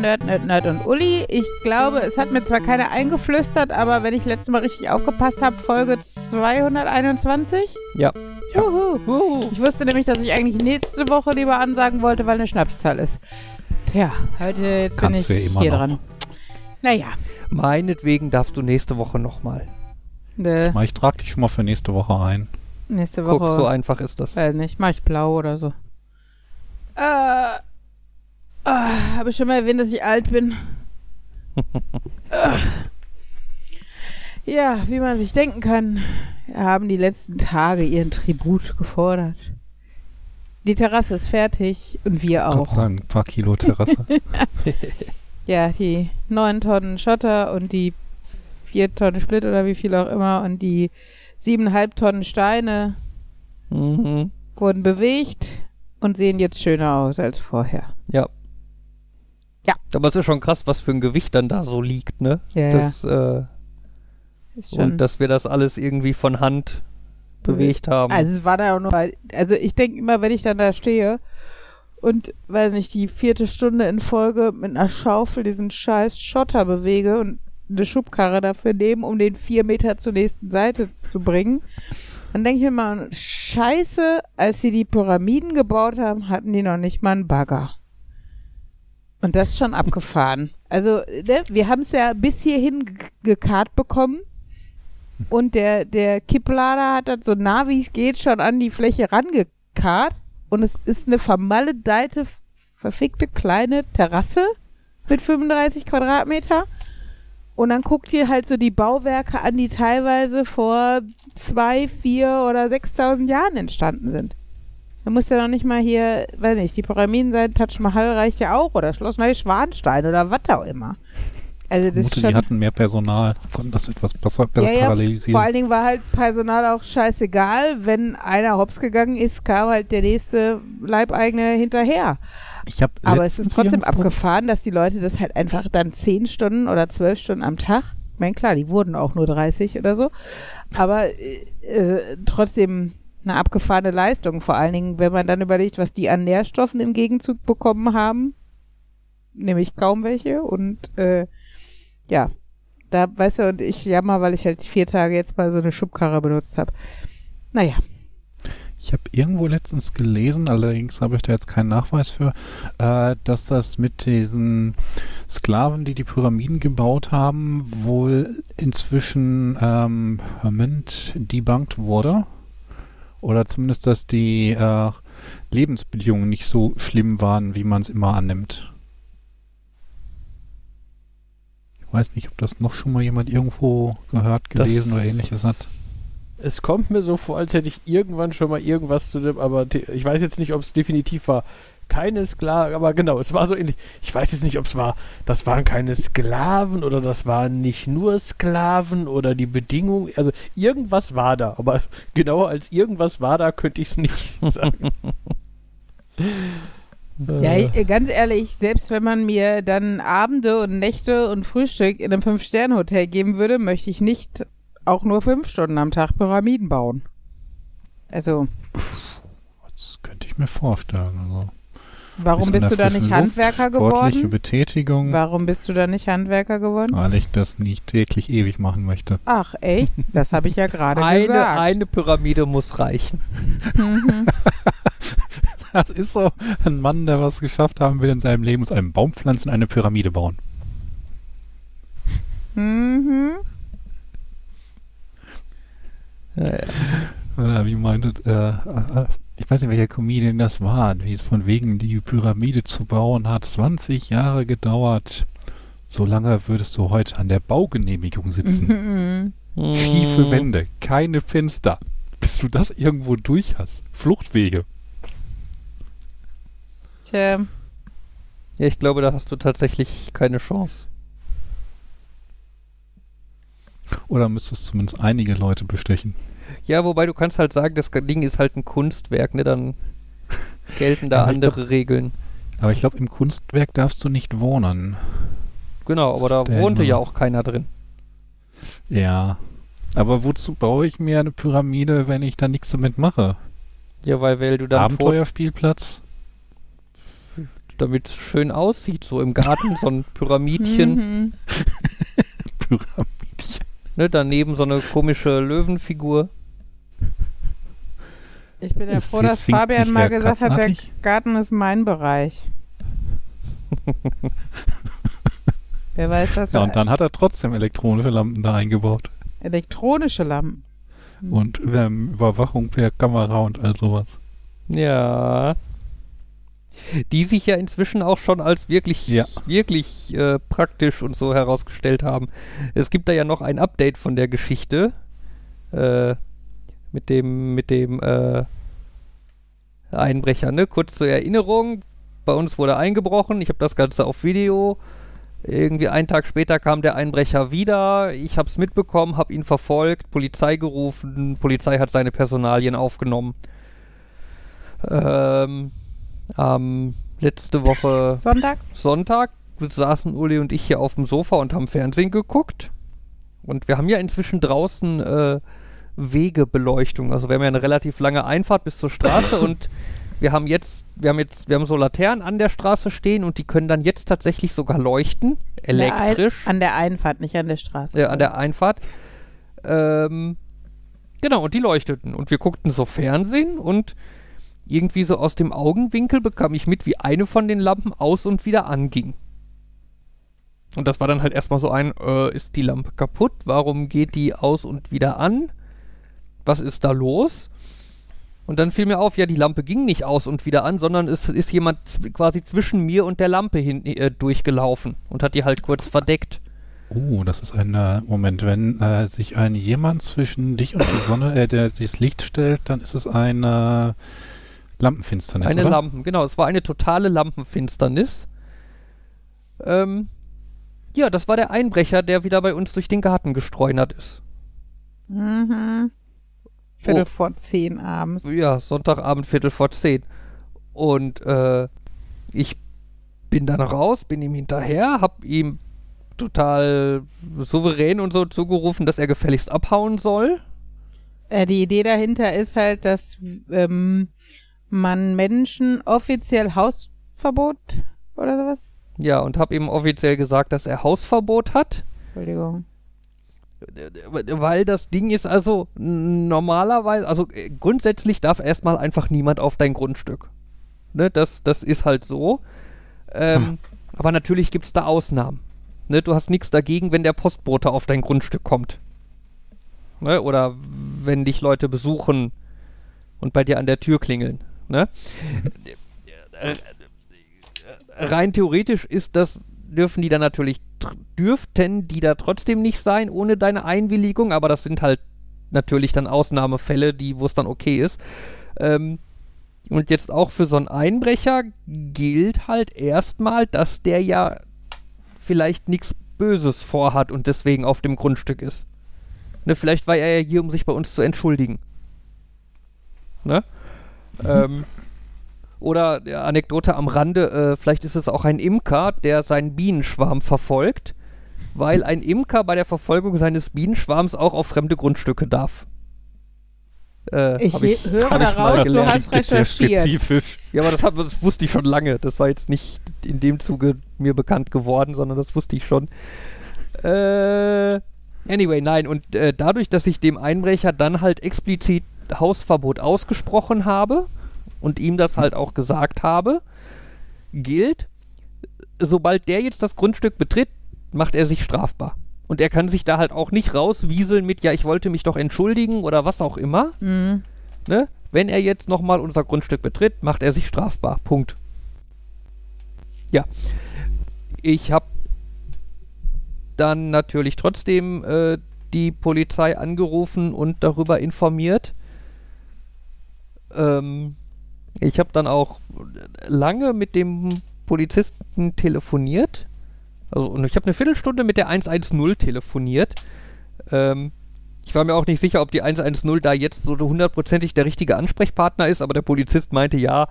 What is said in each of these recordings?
Nerd, Nerd, Nerd und Uli. Ich glaube, es hat mir zwar keiner eingeflüstert, aber wenn ich letztes Mal richtig aufgepasst habe, Folge 221. Ja. Juhu. Uh. Ich wusste nämlich, dass ich eigentlich nächste Woche lieber ansagen wollte, weil eine Schnapszahl ist. Tja, heute jetzt Kannst bin ich ja immer hier noch. dran. Naja. Meinetwegen darfst du nächste Woche nochmal. Ne, Mal, Ich trage dich schon mal für nächste Woche ein. nächste Guck, Woche. so einfach ist das. Weiß nicht, mach ich blau oder so. Äh. Äh Habe ich schon mal erwähnt, dass ich alt bin? äh. Ja, wie man sich denken kann, haben die letzten Tage ihren Tribut gefordert. Die Terrasse ist fertig und wir Gott auch. sagen, ein paar Kilo Terrasse. Ja, die neun Tonnen Schotter und die vier Tonnen Split oder wie viel auch immer und die siebeneinhalb Tonnen Steine Mhm. wurden bewegt und sehen jetzt schöner aus als vorher. Ja. Ja. Aber es ist schon krass, was für ein Gewicht dann da so liegt, ne? Ja, Das, äh, ist schon. und dass wir das alles irgendwie von Hand bewegt haben. Also es war da auch noch, also ich denke immer, wenn ich dann da stehe und, weiß nicht, die vierte Stunde in Folge mit einer Schaufel diesen scheiß Schotter bewege und eine Schubkarre dafür nehmen, um den vier Meter zur nächsten Seite zu bringen, dann denke ich mir mal, scheiße, als sie die Pyramiden gebaut haben, hatten die noch nicht mal einen Bagger. Und das ist schon abgefahren. Also, ne, wir haben es ja bis hierhin ge- gekarrt bekommen. Und der, der Kipplader hat das so nah wie es geht schon an die Fläche rangekarrt. Und es ist eine vermaledeite, verfickte kleine Terrasse mit 35 Quadratmeter. Und dann guckt ihr halt so die Bauwerke an, die teilweise vor zwei, vier oder 6.000 Jahren entstanden sind. Da muss ja noch nicht mal hier, weiß nicht, die Pyramiden sein, Taj Mahal reicht ja auch oder Schloss Neuschwanstein oder was auch immer. Also das ist Vermute, schon die hatten mehr Personal, konnten das etwas besser, ja, ja, parallelisieren. vor allen Dingen war halt Personal auch scheißegal. Wenn einer hops gegangen ist, kam halt der nächste Leibeigene hinterher. Aber es ist trotzdem abgefahren, dass die Leute das halt einfach dann zehn Stunden oder zwölf Stunden am Tag, ich meine, klar, die wurden auch nur 30 oder so, aber äh, äh, trotzdem eine abgefahrene Leistung. Vor allen Dingen, wenn man dann überlegt, was die an Nährstoffen im Gegenzug bekommen haben, nämlich kaum welche und äh, ja, da, weißt du, und ich jammer, weil ich halt vier Tage jetzt mal so eine Schubkarre benutzt habe. Naja, Ich habe irgendwo letztens gelesen, allerdings habe ich da jetzt keinen Nachweis für, äh, dass das mit diesen Sklaven, die die Pyramiden gebaut haben, wohl inzwischen ähm, debunked wurde. Oder zumindest, dass die äh, Lebensbedingungen nicht so schlimm waren, wie man es immer annimmt. Ich weiß nicht, ob das noch schon mal jemand irgendwo gehört, gelesen Das- oder ähnliches hat. Es kommt mir so vor, als hätte ich irgendwann schon mal irgendwas zu dem, aber ich weiß jetzt nicht, ob es definitiv war. Keines klar, aber genau, es war so ähnlich. Ich weiß jetzt nicht, ob es war, das waren keine Sklaven oder das waren nicht nur Sklaven oder die Bedingung. Also irgendwas war da, aber genauer als irgendwas war da, könnte ich es nicht sagen. ja, ich- ganz ehrlich, selbst wenn man mir dann Abende und Nächte und Frühstück in einem Fünf-Sterne-Hotel geben würde, möchte ich nicht auch nur fünf Stunden am Tag Pyramiden bauen. Also, Das könnte ich mir vorstellen. Also. Warum bist du da nicht frischen Luft, Handwerker Sportliche geworden? Betätigung, Warum bist du da nicht Handwerker geworden? weil ich das nicht täglich ewig machen möchte. Ach, echt? Das habe ich ja gerade eine, gesagt. eine Pyramide muss reichen. Mhm. Das ist so ein Mann, der was geschafft haben will in seinem Leben, muss einen Baum pflanzen und eine Pyramide bauen. Mhm. Ja, ja. Oder wie meintet, äh, äh, ich weiß nicht, welcher Comedian das war, wie es von wegen die Pyramide zu bauen hat 20 Jahre gedauert. So lange würdest du heute an der Baugenehmigung sitzen. Mhm. Schiefe Mm. Wände, keine Fenster. Bis du das irgendwo durch hast. Fluchtwege. Tja, Ja, ich glaube, da hast du tatsächlich keine Chance. Oder müsstest zumindest einige Leute bestechen. Ja, wobei du kannst halt sagen, das Ding ist halt ein Kunstwerk, ne? Dann gelten da andere Regeln. Aber ich glaube, im Kunstwerk darfst du nicht wohnen. Genau, Das aber da wohnte ja auch keiner drin. Ja. Aber wozu baue ich mir eine Pyramide, wenn ich da nichts damit mache? Ja, weil, weil du dann Abenteuerspielplatz? damit es schön aussieht, so im Garten, so ein Pyramidchen. Pyramidchen. Ne, daneben so eine komische Löwenfigur. Ich bin ja Ist froh, dass Fabian mal gesagt hat, der? Garten ist mein Bereich. Wer weiß, dass Ja, und dann hat er trotzdem elektronische Lampen da eingebaut. elektronische Lampen. Und ähm, Überwachung per Kamera und all sowas. Ja. Die sich ja inzwischen auch schon als wirklich, Ja. wirklich äh, praktisch und so herausgestellt haben. Es gibt da ja noch ein Update von der Geschichte. Äh, mit dem, mit dem äh, Einbrecher, ne? Kurz zur Erinnerung. Bei uns wurde eingebrochen. Ich habe das Ganze auf Video. Irgendwie einen Tag später kam der Einbrecher wieder. Ich habe es mitbekommen, habe ihn verfolgt, Polizei gerufen. Polizei hat seine Personalien aufgenommen. Ähm, ähm, letzte Woche Sonntag? Sonntag saßen Uli und ich hier auf dem Sofa und haben Fernsehen geguckt. Und wir haben ja inzwischen draußen äh, Wegebeleuchtung. Also wir haben ja eine relativ lange Einfahrt bis zur Straße und wir haben jetzt, wir haben jetzt, wir haben so Laternen an der Straße stehen und die können dann jetzt tatsächlich sogar leuchten, elektrisch. An der Einfahrt, nicht an der Straße. Ja, an der Einfahrt. Ähm, genau, und die leuchteten. Und wir guckten so Fernsehen und irgendwie so aus dem Augenwinkel bekam ich mit, wie eine von den Lampen aus und wieder anging. Und das war dann halt erstmal so ein, äh, ist die Lampe kaputt? Warum geht die aus und wieder an? Was ist da los? Und dann fiel mir auf, ja, die Lampe ging nicht aus und wieder an, sondern es ist jemand quasi zwischen mir und der Lampe hin, äh, durchgelaufen und hat die halt kurz verdeckt. Oh, das ist ein äh, Moment. Wenn äh, sich ein jemand zwischen dich und die Sonne, äh, der das Licht stellt, dann ist es eine Lampenfinsternis, Eine oder? Lampen, genau. Es war eine totale Lampenfinsternis. Ähm, ja, das war der Einbrecher, der wieder bei uns durch den Garten gestreunert ist. Mhm. Viertel Oh. vor zehn abends. Ja, Sonntagabend, Viertel vor zehn. Und äh, ich bin dann raus, bin ihm hinterher, hab ihm total souverän und so zugerufen, dass er gefälligst abhauen soll. Äh, die Idee dahinter ist halt, dass ähm, man Menschen offiziell Hausverbot oder sowas. Ja, und hab ihm offiziell gesagt, dass er Hausverbot hat. Entschuldigung. Weil das Ding ist also normalerweise, also äh, grundsätzlich darf erstmal einfach niemand auf dein Grundstück. Ne, das, das ist halt so. Ähm, Aber natürlich gibt es da Ausnahmen. Ne, du hast nichts dagegen, wenn der Postbote auf dein Grundstück kommt. Ne, oder wenn dich Leute besuchen und bei dir an der Tür klingeln. Ne? Rein theoretisch ist das, dürfen die dann natürlich, dürften die da trotzdem nicht sein ohne deine Einwilligung, aber das sind halt natürlich dann Ausnahmefälle, die, wo es dann okay ist. Ähm, und jetzt auch für so einen Einbrecher gilt halt erstmal, dass der ja vielleicht nichts Böses vorhat und deswegen auf dem Grundstück ist. Ne, vielleicht war er ja hier, um sich bei uns zu entschuldigen. Ne? Ähm, oder äh, Anekdote am Rande, äh, vielleicht ist es auch ein Imker, der seinen Bienenschwarm verfolgt, weil ein Imker bei der Verfolgung seines Bienenschwarms auch auf fremde Grundstücke darf. Äh, Ich höre ich mal daraus, du hast recherchiert. spezifisch. Ja, aber das, hab, das wusste ich schon lange. Das war jetzt nicht in dem Zuge mir bekannt geworden, sondern das wusste ich schon. Äh, anyway, nein. Und äh, dadurch, dass ich dem Einbrecher dann halt explizit Hausverbot ausgesprochen habe und ihm das halt auch gesagt habe, gilt, sobald der jetzt das Grundstück betritt, macht er sich strafbar. Und er kann sich da halt auch nicht rauswieseln mit, ja, ich wollte mich doch entschuldigen oder was auch immer. Mhm. Ne? Wenn er jetzt nochmal unser Grundstück betritt, macht er sich strafbar. Punkt. Ja. Ich habe dann natürlich trotzdem äh, die Polizei angerufen und darüber informiert. Ähm, ich habe dann auch lange mit dem Polizisten telefoniert. Also, und ich habe eine Viertelstunde mit der 110 telefoniert. Ähm, ich war mir auch nicht sicher, ob die 110 da jetzt so hundertprozentig der richtige Ansprechpartner ist, aber der Polizist meinte ja,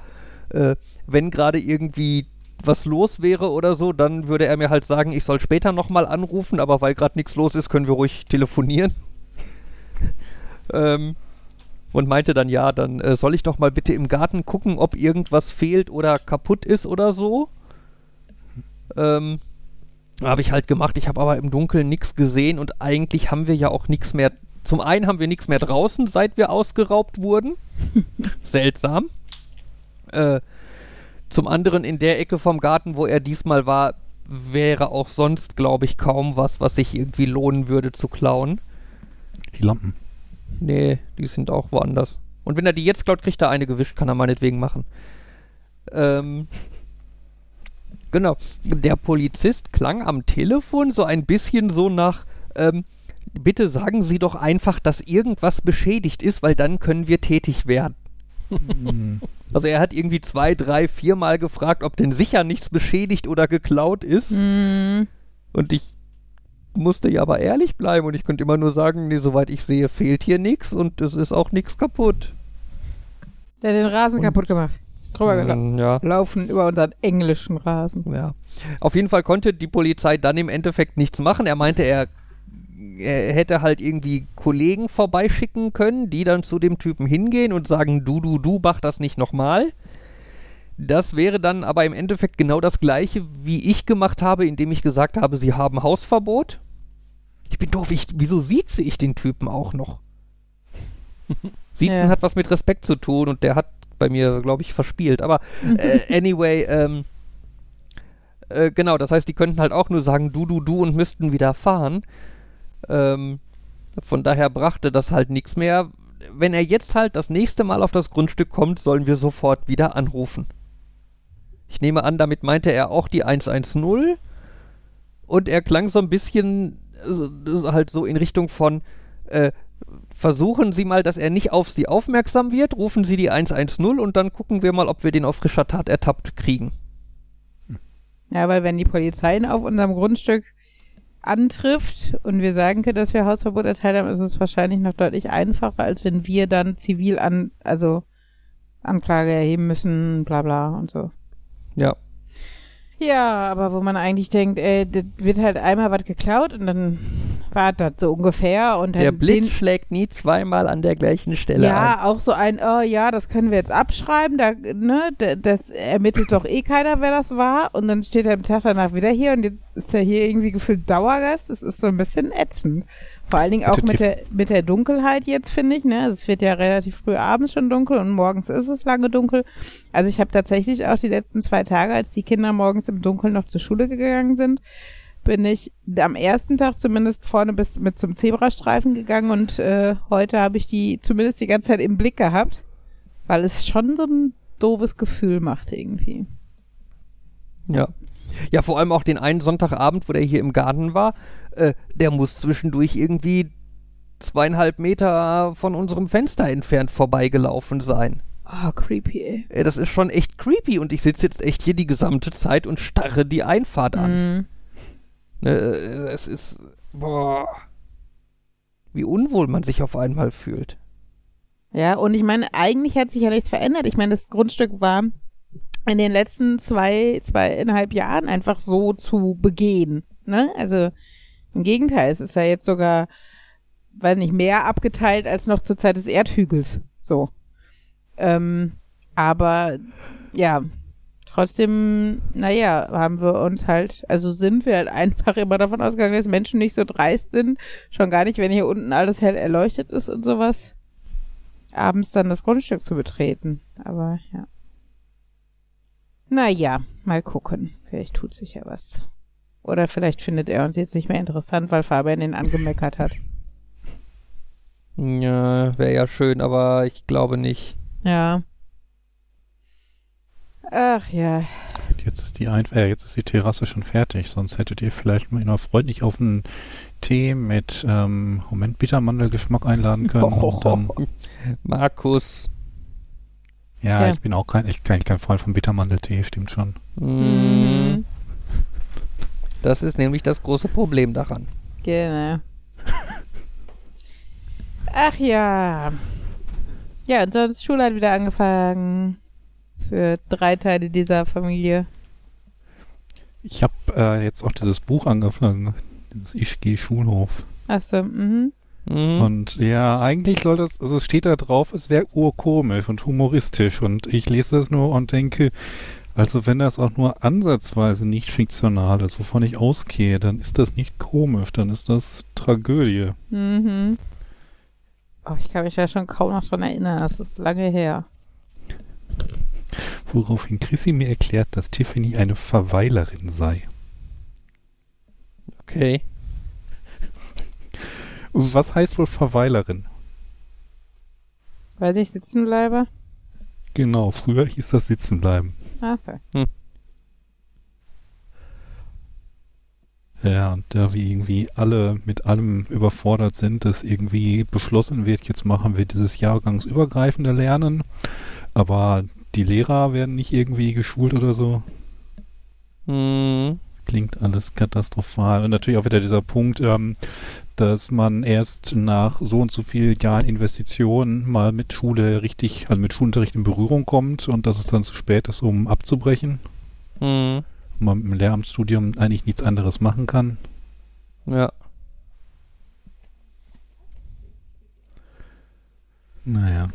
äh, wenn gerade irgendwie was los wäre oder so, dann würde er mir halt sagen, ich soll später nochmal anrufen, aber weil gerade nichts los ist, können wir ruhig telefonieren. ähm, und meinte dann, ja, dann äh, soll ich doch mal bitte im Garten gucken, ob irgendwas fehlt oder kaputt ist oder so. Ähm, habe ich halt gemacht. Ich habe aber im Dunkeln nichts gesehen und eigentlich haben wir ja auch nichts mehr. Zum einen haben wir nichts mehr draußen, seit wir ausgeraubt wurden. Seltsam. Äh, zum anderen in der Ecke vom Garten, wo er diesmal war, wäre auch sonst, glaube ich, kaum was, was sich irgendwie lohnen würde zu klauen. Die Lampen. Nee, die sind auch woanders. Und wenn er die jetzt klaut, kriegt er eine gewischt, kann er meinetwegen machen. Ähm, genau. Der Polizist klang am Telefon so ein bisschen so nach, ähm, bitte sagen Sie doch einfach, dass irgendwas beschädigt ist, weil dann können wir tätig werden. Also er hat irgendwie zwei, drei, viermal gefragt, ob denn sicher nichts beschädigt oder geklaut ist. Mhm. Und ich musste ja aber ehrlich bleiben und ich könnte immer nur sagen, nee, soweit ich sehe, fehlt hier nichts und es ist auch nichts kaputt. Der hat den Rasen Und- kaputt gemacht. Ist drüber Mm, ja, gelaufen über unseren englischen Rasen. ja. Auf jeden Fall konnte die Polizei dann im Endeffekt nichts machen. Er meinte, er, er hätte halt irgendwie Kollegen vorbeischicken können, die dann zu dem Typen hingehen und sagen, du, du, du, mach das nicht nochmal. Das wäre dann aber im Endeffekt genau das gleiche, wie ich gemacht habe, indem ich gesagt habe, sie haben Hausverbot. Ich bin doof, ich, wieso sieze ich den Typen auch noch? Siezen Ja. hat was mit Respekt zu tun und der hat bei mir, glaube ich, verspielt. Aber äh, anyway, ähm, äh, genau, das heißt, die könnten halt auch nur sagen, du, du, du und müssten wieder fahren. Ähm, von daher brachte das halt nichts mehr. Wenn er jetzt halt das nächste Mal auf das Grundstück kommt, sollen wir sofort wieder anrufen. Ich nehme an, damit meinte er auch die 110 und er klang so ein bisschen äh, halt so in Richtung von äh, versuchen Sie mal, dass er nicht auf Sie aufmerksam wird, rufen Sie die 110 und dann gucken wir mal, ob wir den auf frischer Tat ertappt kriegen. Ja, weil wenn die Polizei ihn auf unserem Grundstück antrifft und wir sagen können, dass wir Hausverbot erteilt haben, ist es wahrscheinlich noch deutlich einfacher, als wenn wir dann zivil an, also Anklage erheben müssen, bla bla und so. Ja. Ja, aber wo man eigentlich denkt, ey, das wird halt einmal was geklaut und dann war das so ungefähr und dann Der den, schlägt nie zweimal an der gleichen Stelle ja, ein. auch so ein, oh ja, das können wir jetzt abschreiben, da, ne, das ermittelt doch eh keiner, wer das war. Und dann steht er am Tag danach wieder hier und jetzt ist er hier irgendwie gefühlt Dauergast. Das ist so ein bisschen ätzend. Vor allen Dingen auch mit der, mit der Dunkelheit jetzt, finde ich, ne. Also Es wird ja relativ früh abends schon dunkel und morgens ist es lange dunkel. Also ich habe tatsächlich auch die letzten zwei Tage, als die Kinder morgens im Dunkeln noch zur Schule gegangen sind, bin ich am ersten Tag zumindest vorne bis mit zum Zebrastreifen gegangen und äh, heute habe ich die zumindest die ganze Zeit im Blick gehabt, weil es schon so ein doofes Gefühl macht irgendwie. Ja. Ja, vor allem auch den einen Sonntagabend, wo der hier im Garten war, äh, der muss zwischendurch irgendwie zweieinhalb Meter von unserem Fenster entfernt vorbeigelaufen sein. Oh, creepy, ey. Ey, das ist schon echt creepy und ich sitze jetzt echt hier die gesamte Zeit und starre die Einfahrt an. Mm. Ne, äh, es ist. Boah. Wie unwohl man sich auf einmal fühlt. Ja, und ich meine, eigentlich hat sich ja nichts verändert. Ich meine, das Grundstück war in den letzten zwei, zweieinhalb Jahren einfach so zu begehen. Ne? Also im Gegenteil, es ist ja jetzt sogar, weiß nicht, mehr abgeteilt als noch zur Zeit des Erdhügels. So. Ähm, aber ja, trotzdem, naja, haben wir uns halt, also sind wir halt einfach immer davon ausgegangen, dass Menschen nicht so dreist sind. Schon gar nicht, wenn hier unten alles hell erleuchtet ist und sowas abends dann das Grundstück zu betreten. Aber ja. Naja, mal gucken. Vielleicht tut sich ja was. Oder vielleicht findet er uns jetzt nicht mehr interessant, weil Fabian ihn angemeckert hat. Ja, wäre ja schön, aber ich glaube nicht. Ja. Ach ja. Jetzt ist die ein äh, jetzt ist die Terrasse schon fertig, sonst hättet ihr vielleicht mal freundlich auf einen Tee mit ähm, Moment Bittermandelgeschmack einladen können. Und dann, Markus. ja, Ja. ich bin auch kein, ich kein, kein Freund von Bittermandeltee, stimmt schon. Mm, Das ist nämlich das große Problem daran. Genau. Ach ja. Ja, und sonst Schule hat wieder angefangen. Für drei Teile dieser Familie. Ich habe äh, jetzt auch dieses Buch angefangen, dieses Ich gehe Schulhof. Achso, mhm. Mhm. Und ja, eigentlich soll das, also es steht da drauf, es wäre urkomisch und humoristisch und ich lese das nur und denke, Also wenn das auch nur ansatzweise nicht fiktional ist, wovon ich ausgehe, dann ist das nicht komisch, dann ist das Tragödie. Mhm. Oh, ich kann mich ja schon kaum noch dran erinnern. Das ist lange her. Woraufhin Chrissy mir erklärt, dass Tiffany eine Verweilerin sei. Okay. Was heißt wohl Verweilerin? Weil ich sitzen bleibe. Genau, früher hieß das Sitzenbleiben. Ah, Okay. Ja, und da wir irgendwie alle mit allem überfordert sind, dass irgendwie beschlossen wird, jetzt machen wir dieses jahrgangsübergreifende Lernen, aber die Lehrer werden nicht irgendwie geschult oder so. Hm. Klingt alles katastrophal. Und natürlich auch wieder dieser Punkt, ähm, dass man erst nach so und so vielen Jahren Investitionen mal mit Schule richtig, also mit Schulunterricht in Berührung kommt und dass es dann zu spät ist, um abzubrechen. Hm. Und man im Lehramtsstudium eigentlich nichts anderes machen kann. Ja. Naja.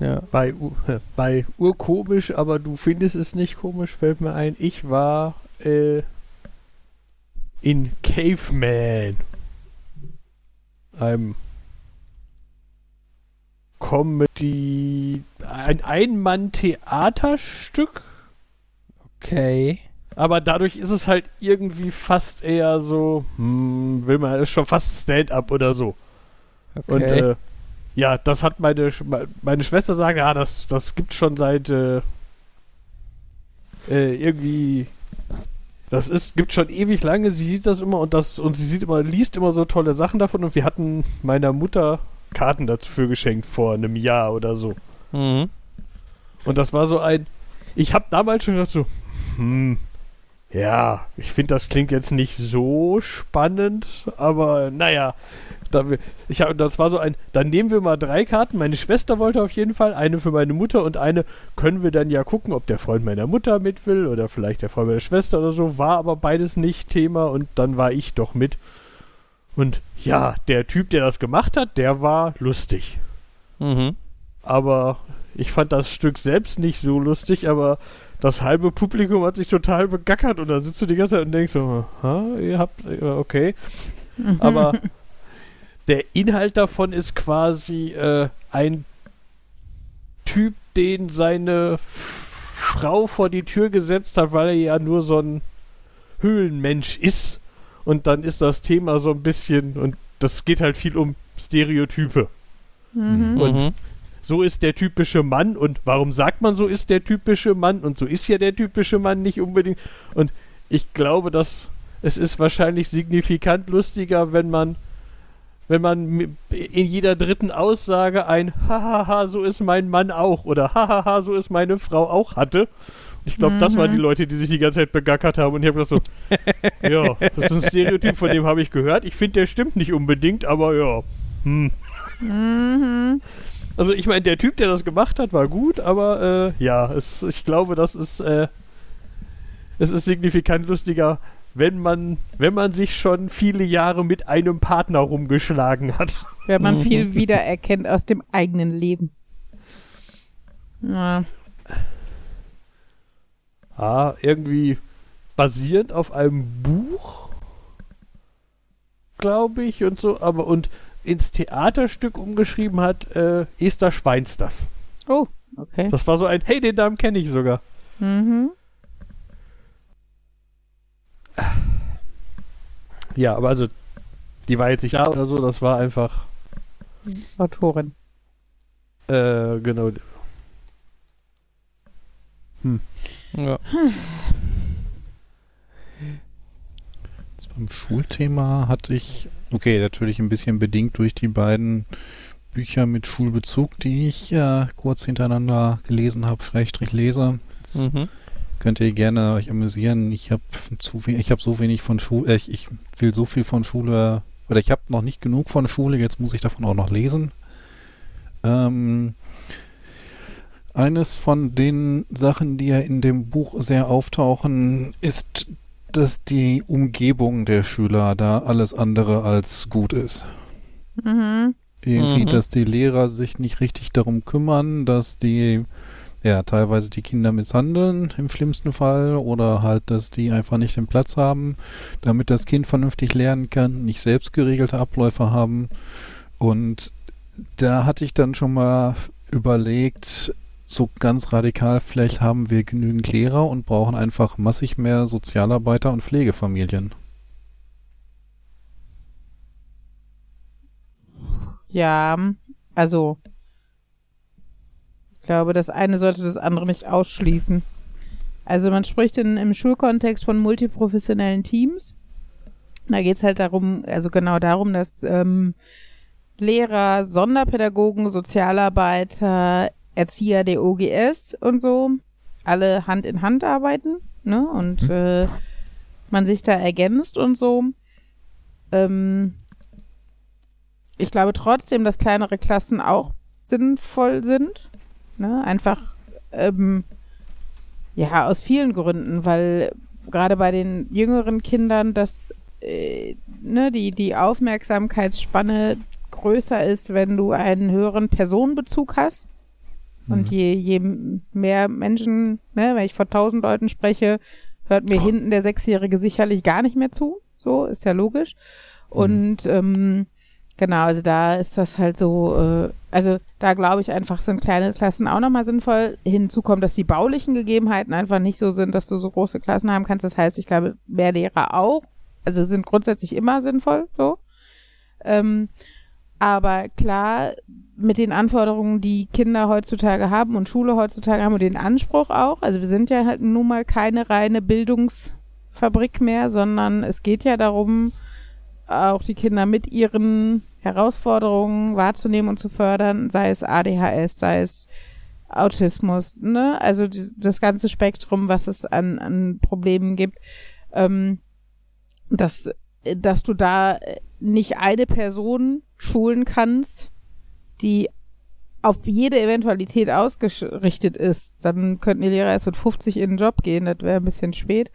Ja. Bei, U- bei urkomisch, aber du findest es nicht komisch, fällt mir ein. Ich war äh, in Caveman. Einem Comedy. Ein Ein-Mann-Theaterstück. Okay. Aber dadurch ist es halt irgendwie fast eher so, hm, will man, ist schon fast Stand-up oder so. Okay. Und äh, ja, das hat meine, meine Schwester sagen, ja, das, das gibt schon seit äh, äh, irgendwie. Das ist, gibt schon ewig lange, sie sieht das immer und das und sie sieht immer, liest immer so tolle Sachen davon und wir hatten meiner Mutter Karten dafür geschenkt vor einem Jahr oder so. mhm. Und das war so ein. Ich habe damals schon gedacht so, hm, ja, ich finde, das klingt jetzt nicht so spannend, aber naja, da, ich hab, das war so ein, dann nehmen wir mal drei Karten. Meine Schwester wollte auf jeden Fall, eine für meine Mutter und eine können wir dann ja gucken, ob der Freund meiner Mutter mit will oder vielleicht der Freund meiner Schwester oder so. War aber beides nicht Thema und dann war ich doch mit. Und ja, der Typ, der das gemacht hat, der war lustig. Mhm. Aber ich fand das Stück selbst nicht so lustig, aber das halbe Publikum hat sich total begackert und da sitzt du die ganze Zeit und denkst so, ha, ihr habt, äh, okay. Aber der Inhalt davon ist quasi äh, ein Typ, den seine Frau vor die Tür gesetzt hat, weil er ja nur so ein Höhlenmensch ist. Und dann ist das Thema so ein bisschen, und das geht halt viel um Stereotype. Mhm. Und Mhm. so ist der typische Mann und warum sagt man so ist der typische Mann und so ist ja der typische Mann nicht unbedingt und ich glaube, dass es ist wahrscheinlich signifikant lustiger, wenn man wenn man in jeder dritten Aussage ein Hahaha, so ist mein Mann auch oder Hahaha, so ist meine Frau auch hatte. Ich glaube, das waren Mhm. die Leute, die sich die ganze Zeit begackert haben und ich habe gedacht so, ja, das ist ein Stereotyp, von dem habe ich gehört. Ich finde, der stimmt nicht unbedingt, aber ja, hm. Mhm. Also ich meine, der Typ, der das gemacht hat, war gut, aber äh, ja, es, ich glaube, das ist äh, es ist signifikant lustiger, wenn man wenn man sich schon viele Jahre mit einem Partner rumgeschlagen hat. Wenn man Mhm. viel wiedererkennt aus dem eigenen Leben. Ja. Ah, irgendwie basierend auf einem Buch, glaube ich und so, aber und ins Theaterstück umgeschrieben hat äh, Esther Schweinsters. Oh, okay. Das war so ein, hey, den Namen kenne ich sogar. Mhm. Ja, aber also die war jetzt nicht da oder so, das war einfach Autorin. Äh, genau. Ja. Jetzt beim Schulthema hatte ich, okay, natürlich ein bisschen bedingt durch die beiden Bücher mit Schulbezug, die ich äh, kurz hintereinander gelesen habe, Schrägstrich lese. Jetzt Mhm. Könnt ihr gerne euch amüsieren. Ich habe zu we- ich habe so wenig von Schule, äh, ich, ich will so viel von Schule, oder ich habe noch nicht genug von Schule, jetzt muss ich davon auch noch lesen. Ähm, eines von den Sachen, die ja in dem Buch sehr auftauchen, ist, dass die Umgebung der Schüler da alles andere als gut ist. Mhm. Irgendwie, Mhm. dass die Lehrer sich nicht richtig darum kümmern, dass die ja, teilweise die Kinder misshandeln im schlimmsten Fall oder halt, dass die einfach nicht den Platz haben, damit das Kind vernünftig lernen kann, nicht selbst geregelte Abläufe haben. Und da hatte ich dann schon mal überlegt, so ganz radikal, vielleicht haben wir genügend Lehrer und brauchen einfach massig mehr Sozialarbeiter und Pflegefamilien. Ja, also ich glaube, das eine sollte das andere nicht ausschließen. Also man spricht in, im Schulkontext von multiprofessionellen Teams. Da geht es halt darum, also genau darum, dass ähm, Lehrer, Sonderpädagogen, Sozialarbeiter, Erzieher der OGS und so alle Hand in Hand arbeiten ne? und mhm. äh, man sich da ergänzt und so. Ähm, ich glaube trotzdem, dass kleinere Klassen auch sinnvoll sind. Ne? Einfach, ähm, ja, aus vielen Gründen, weil gerade bei den jüngeren Kindern das, äh, ne, die, die Aufmerksamkeitsspanne größer ist, wenn du einen höheren Personenbezug hast. Und mhm. je, je mehr Menschen, ne, wenn ich vor tausend Leuten spreche, hört mir oh. hinten der Sechsjährige sicherlich gar nicht mehr zu. So, ist ja logisch. Mhm. Und ähm, Genau, also da ist das halt so, äh, also da glaube ich einfach, sind kleine Klassen auch nochmal sinnvoll. Hinzu kommt, dass die baulichen Gegebenheiten einfach nicht so sind, dass du so große Klassen haben kannst. Das heißt, ich glaube, mehr Lehrer auch. Also sind grundsätzlich immer sinnvoll, so. Ähm, aber klar, mit den Anforderungen, die Kinder heutzutage haben und Schule heutzutage haben und den Anspruch auch, also wir sind ja halt nun mal keine reine Bildungsfabrik mehr, sondern es geht ja darum, auch die Kinder mit ihren Herausforderungen wahrzunehmen und zu fördern, sei es ADHS, sei es Autismus, ne? Also die, das ganze Spektrum, was es an, an Problemen gibt, ähm, dass, dass du da nicht eine Person schulen kannst, die auf jede Eventualität ausgerichtet ist, dann könnten die Lehrer erst mit 50 in den Job gehen, das wäre ein bisschen spät.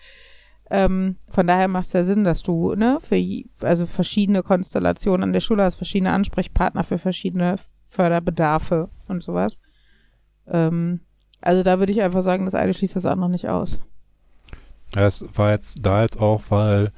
Ähm, von daher macht es ja Sinn, dass du ne, für also verschiedene Konstellationen an der Schule hast, verschiedene Ansprechpartner für verschiedene Förderbedarfe und sowas. Ähm, also da würde ich einfach sagen, das eine schließt das andere nicht aus. Ja, es war jetzt da jetzt auch, weil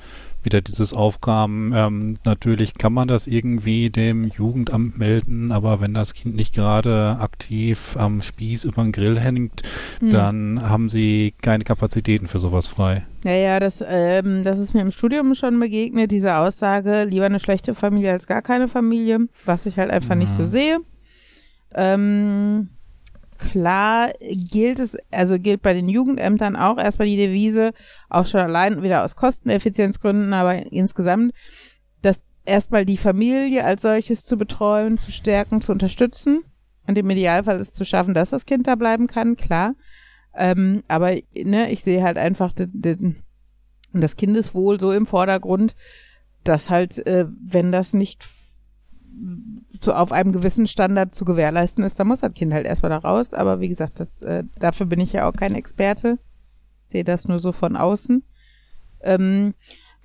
wieder dieses Aufgaben, ähm, natürlich kann man das irgendwie dem Jugendamt melden, aber wenn das Kind nicht gerade aktiv am Spieß über den Grill hängt, hm. dann haben sie keine Kapazitäten für sowas frei. Ja, ja, das, ähm, das ist mir im Studium schon begegnet, diese Aussage, lieber eine schlechte Familie als gar keine Familie, was ich halt einfach ja. nicht so sehe. Ähm, klar gilt es, also gilt bei den Jugendämtern auch erstmal die Devise, auch schon allein wieder aus Kosteneffizienzgründen, aber insgesamt, dass erstmal die Familie als solches zu betreuen, zu stärken, zu unterstützen und im Idealfall ist zu schaffen, dass das Kind da bleiben kann, klar. Ähm, aber ne, ich sehe halt einfach das Kindeswohl so im Vordergrund, dass halt, äh, wenn das nicht zu, auf einem gewissen Standard zu gewährleisten ist, dann muss das Kind halt erstmal da raus. Aber wie gesagt, das, äh, dafür bin ich ja auch kein Experte. Sehe das nur so von außen. Ähm,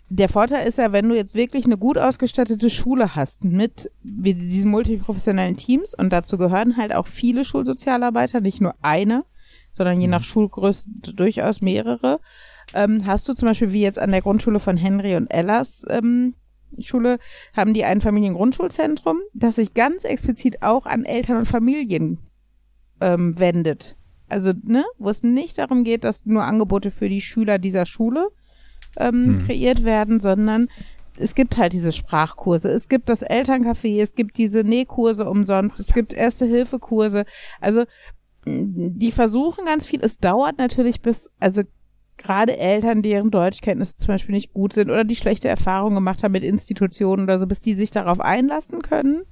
der Vorteil ist ja, wenn du jetzt wirklich eine gut ausgestattete Schule hast mit diesen multiprofessionellen Teams und dazu gehören halt auch viele Schulsozialarbeiter, nicht nur eine, sondern je mhm. nach Schulgröße durchaus mehrere. Ähm, hast du zum Beispiel wie jetzt an der Grundschule von Henry und Ellas ähm, Schule haben die ein Familiengrundschulzentrum, das sich ganz explizit auch an Eltern und Familien ähm, wendet. Also, ne, wo es nicht darum geht, dass nur Angebote für die Schüler dieser Schule ähm, hm. kreiert werden, sondern es gibt halt diese Sprachkurse, es gibt das Elterncafé, es gibt diese Nähkurse umsonst, es gibt Erste-Hilfe-Kurse. Also, die versuchen ganz viel. Es dauert natürlich bis, also gerade Eltern, deren Deutschkenntnisse zum Beispiel nicht gut sind oder die schlechte Erfahrungen gemacht haben mit Institutionen oder so, bis die sich darauf einlassen können.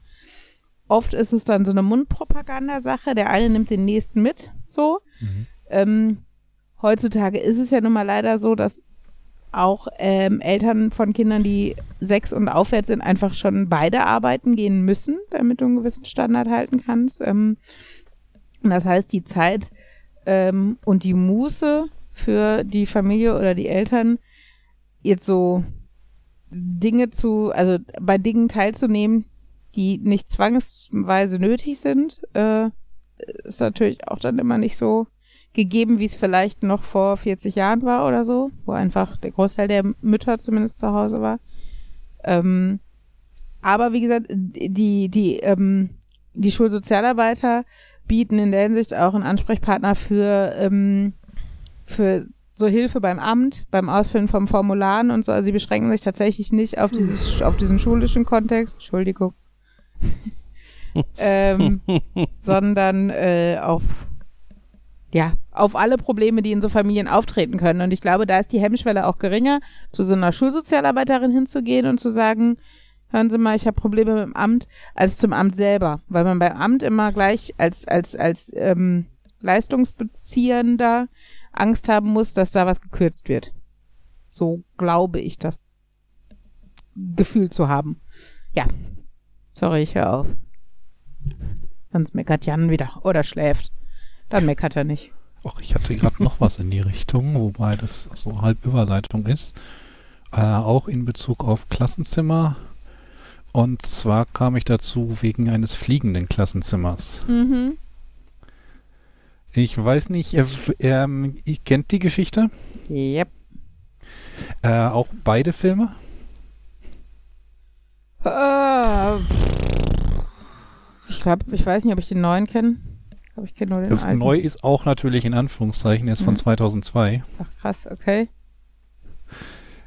Oft ist es dann so eine Mundpropagandasache. Der eine nimmt den nächsten mit, so. Mhm. Ähm, heutzutage ist es ja nun mal leider so, dass auch ähm, Eltern von Kindern, die sechs und aufwärts sind, einfach schon beide arbeiten gehen müssen, damit du einen gewissen Standard halten kannst. Ähm, und das heißt, die Zeit ähm, und die Muße für die Familie oder die Eltern, jetzt so Dinge zu, also bei Dingen teilzunehmen, die nicht zwangsweise nötig sind, äh, ist natürlich auch dann immer nicht so gegeben, wie es vielleicht noch vor 40 Jahren war oder so, wo einfach der Großteil der Mütter zumindest zu Hause war. Ähm, aber wie gesagt, die, die, ähm, die Schulsozialarbeiter bieten in der Hinsicht auch einen Ansprechpartner für, ähm, für so Hilfe beim Amt, beim Ausfüllen von Formularen und so. Also sie beschränken sich tatsächlich nicht auf dieses, auf diesen schulischen Kontext. Entschuldigung. ähm, sondern äh, auf ja, auf alle Probleme, die in so Familien auftreten können. Und ich glaube, da ist die Hemmschwelle auch geringer, zu so einer Schulsozialarbeiterin hinzugehen und zu sagen, hören Sie mal, ich habe Probleme mit dem Amt, als zum Amt selber. Weil man beim Amt immer gleich als, als, als ähm, Leistungsbeziehender Angst haben muss, dass da was gekürzt wird. So glaube ich das Gefühl zu haben. Ja. Sorry, ich höre auf. Sonst meckert Jan wieder. Oder schläft. Dann meckert er nicht. Och, ich hatte gerade noch was in die Richtung, wobei das so halb Überleitung ist. Äh, auch in Bezug auf Klassenzimmer. Und zwar kam ich dazu wegen eines fliegenden Klassenzimmers. Mhm. Ich weiß nicht, äh, ähm, ihr kennt die Geschichte? Yep. Äh, auch beide Filme? Äh, ich glaube, ich weiß nicht, ob ich den neuen kenne. Ich kenne nur den Das alten. neu ist auch natürlich in Anführungszeichen, er ist von Mhm. 2002. Ach krass, okay.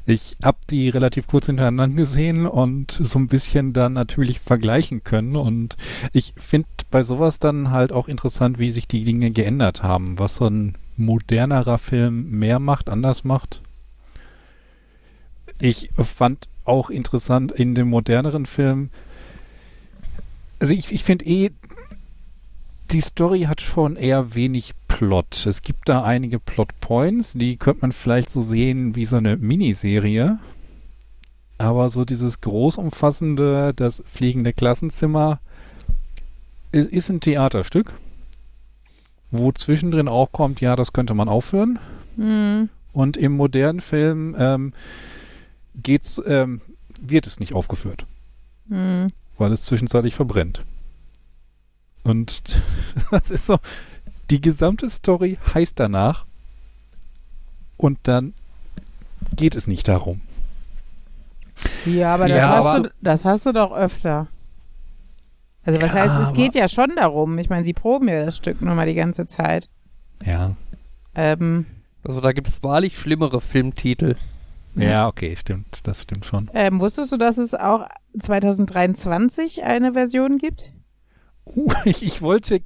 Ich habe die relativ kurz hintereinander gesehen und so ein bisschen dann natürlich vergleichen können. Und ich finde bei sowas dann halt auch interessant, wie sich die Dinge geändert haben, was so ein modernerer Film mehr macht, anders macht. Ich fand auch interessant in dem moderneren Film, also ich, ich finde eh, die Story hat schon eher wenig Plot. Es gibt da einige Plot-Points, die könnte man vielleicht so sehen wie so eine Miniserie. Aber so dieses großumfassende, das fliegende Klassenzimmer ist, ist ein Theaterstück, wo zwischendrin auch kommt, ja, das könnte man aufhören. Mhm. Und im modernen Film ähm, geht's, ähm, wird es nicht aufgeführt Mhm. weil es zwischenzeitlich verbrennt. Und das ist so, die gesamte Story heißt danach und dann geht es nicht darum. Ja, aber das, Ja, hast aber- du, das hast du doch öfter. Also was Ja, heißt, es geht ja schon darum. Ich meine, sie proben ja das Stück nur mal die ganze Zeit. Ja. Ähm, Also da gibt es wahrlich schlimmere Filmtitel. Ja, okay, stimmt. Das stimmt schon. ähm, wusstest du, dass es auch 2023 eine Version gibt? Uh, ich, ich wollte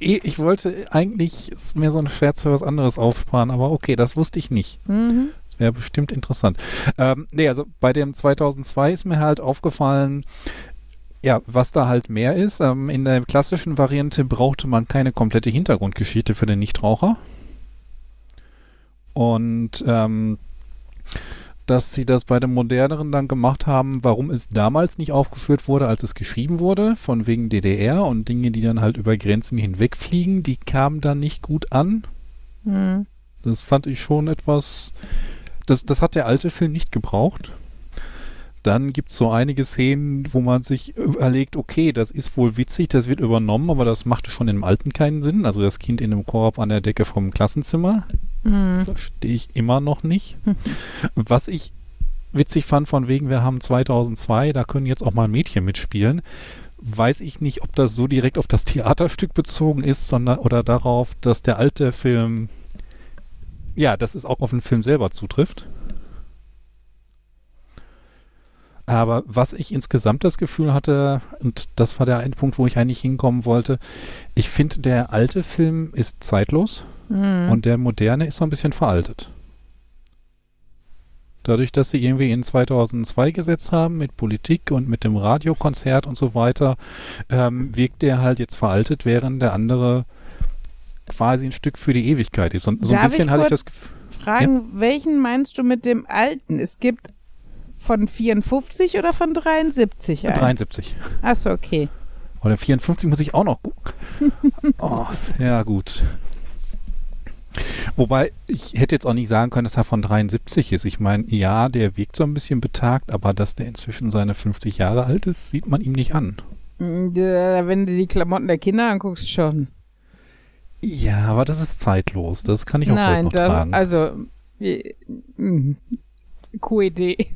ich wollte eigentlich mir so einen Scherz für was anderes aufsparen, aber okay, das wusste ich nicht. Mhm. Das wäre bestimmt interessant. Ähm, nee, also bei dem 2002 ist mir halt aufgefallen, ja, was da halt mehr ist. Ähm, in der klassischen Variante brauchte man keine komplette Hintergrundgeschichte für den Nichtraucher. Und ähm, dass sie das bei dem moderneren dann gemacht haben, warum es damals nicht aufgeführt wurde, als es geschrieben wurde, von wegen DDR und Dinge, die dann halt über Grenzen hinwegfliegen, die kamen dann nicht gut an. Mhm. Das fand ich schon etwas. Das, das hat der alte Film nicht gebraucht. Dann gibt es so einige Szenen, wo man sich überlegt, okay, das ist wohl witzig, das wird übernommen, aber das machte schon im Alten keinen Sinn. Also das Kind in einem Korb an der Decke vom Klassenzimmer. Mhm. Verstehe ich immer noch nicht. Was ich witzig fand, von wegen, wir haben 2002, da können jetzt auch mal Mädchen mitspielen. Weiß ich nicht, ob das so direkt auf das Theaterstück bezogen ist, sondern oder darauf, dass der alte Film, ja, dass es auch auf den Film selber zutrifft. Aber was ich insgesamt das Gefühl hatte, und das war der ein Punkt, wo ich eigentlich hinkommen wollte, ich finde, der alte Film ist zeitlos. Mhm. Und der moderne ist so ein bisschen veraltet. Dadurch, dass sie irgendwie in 2002 gesetzt haben mit Politik und mit dem Radiokonzert und so weiter, ähm, wirkt der halt jetzt veraltet, während der andere quasi ein Stück für die Ewigkeit ist. Und so ein Darf bisschen ich hatte ich das Gefühl. Fragen, welchen meinst du mit dem alten? Es gibt von 54 oder von 73 einen? 73. Achso, okay. Oder 54 muss ich auch noch gucken. oh, ja, gut. Wobei, ich hätte jetzt auch nicht sagen können, dass er von 73 ist. Ich meine, ja, der wirkt so ein bisschen betagt, aber dass der inzwischen seine 50 Jahre alt ist, sieht man ihm nicht an. Mm, Wenn du die Klamotten der Kinder anguckst, schon. Ja, aber das ist zeitlos. Das kann ich auch Nein, heute noch das, tragen. also mm, QED.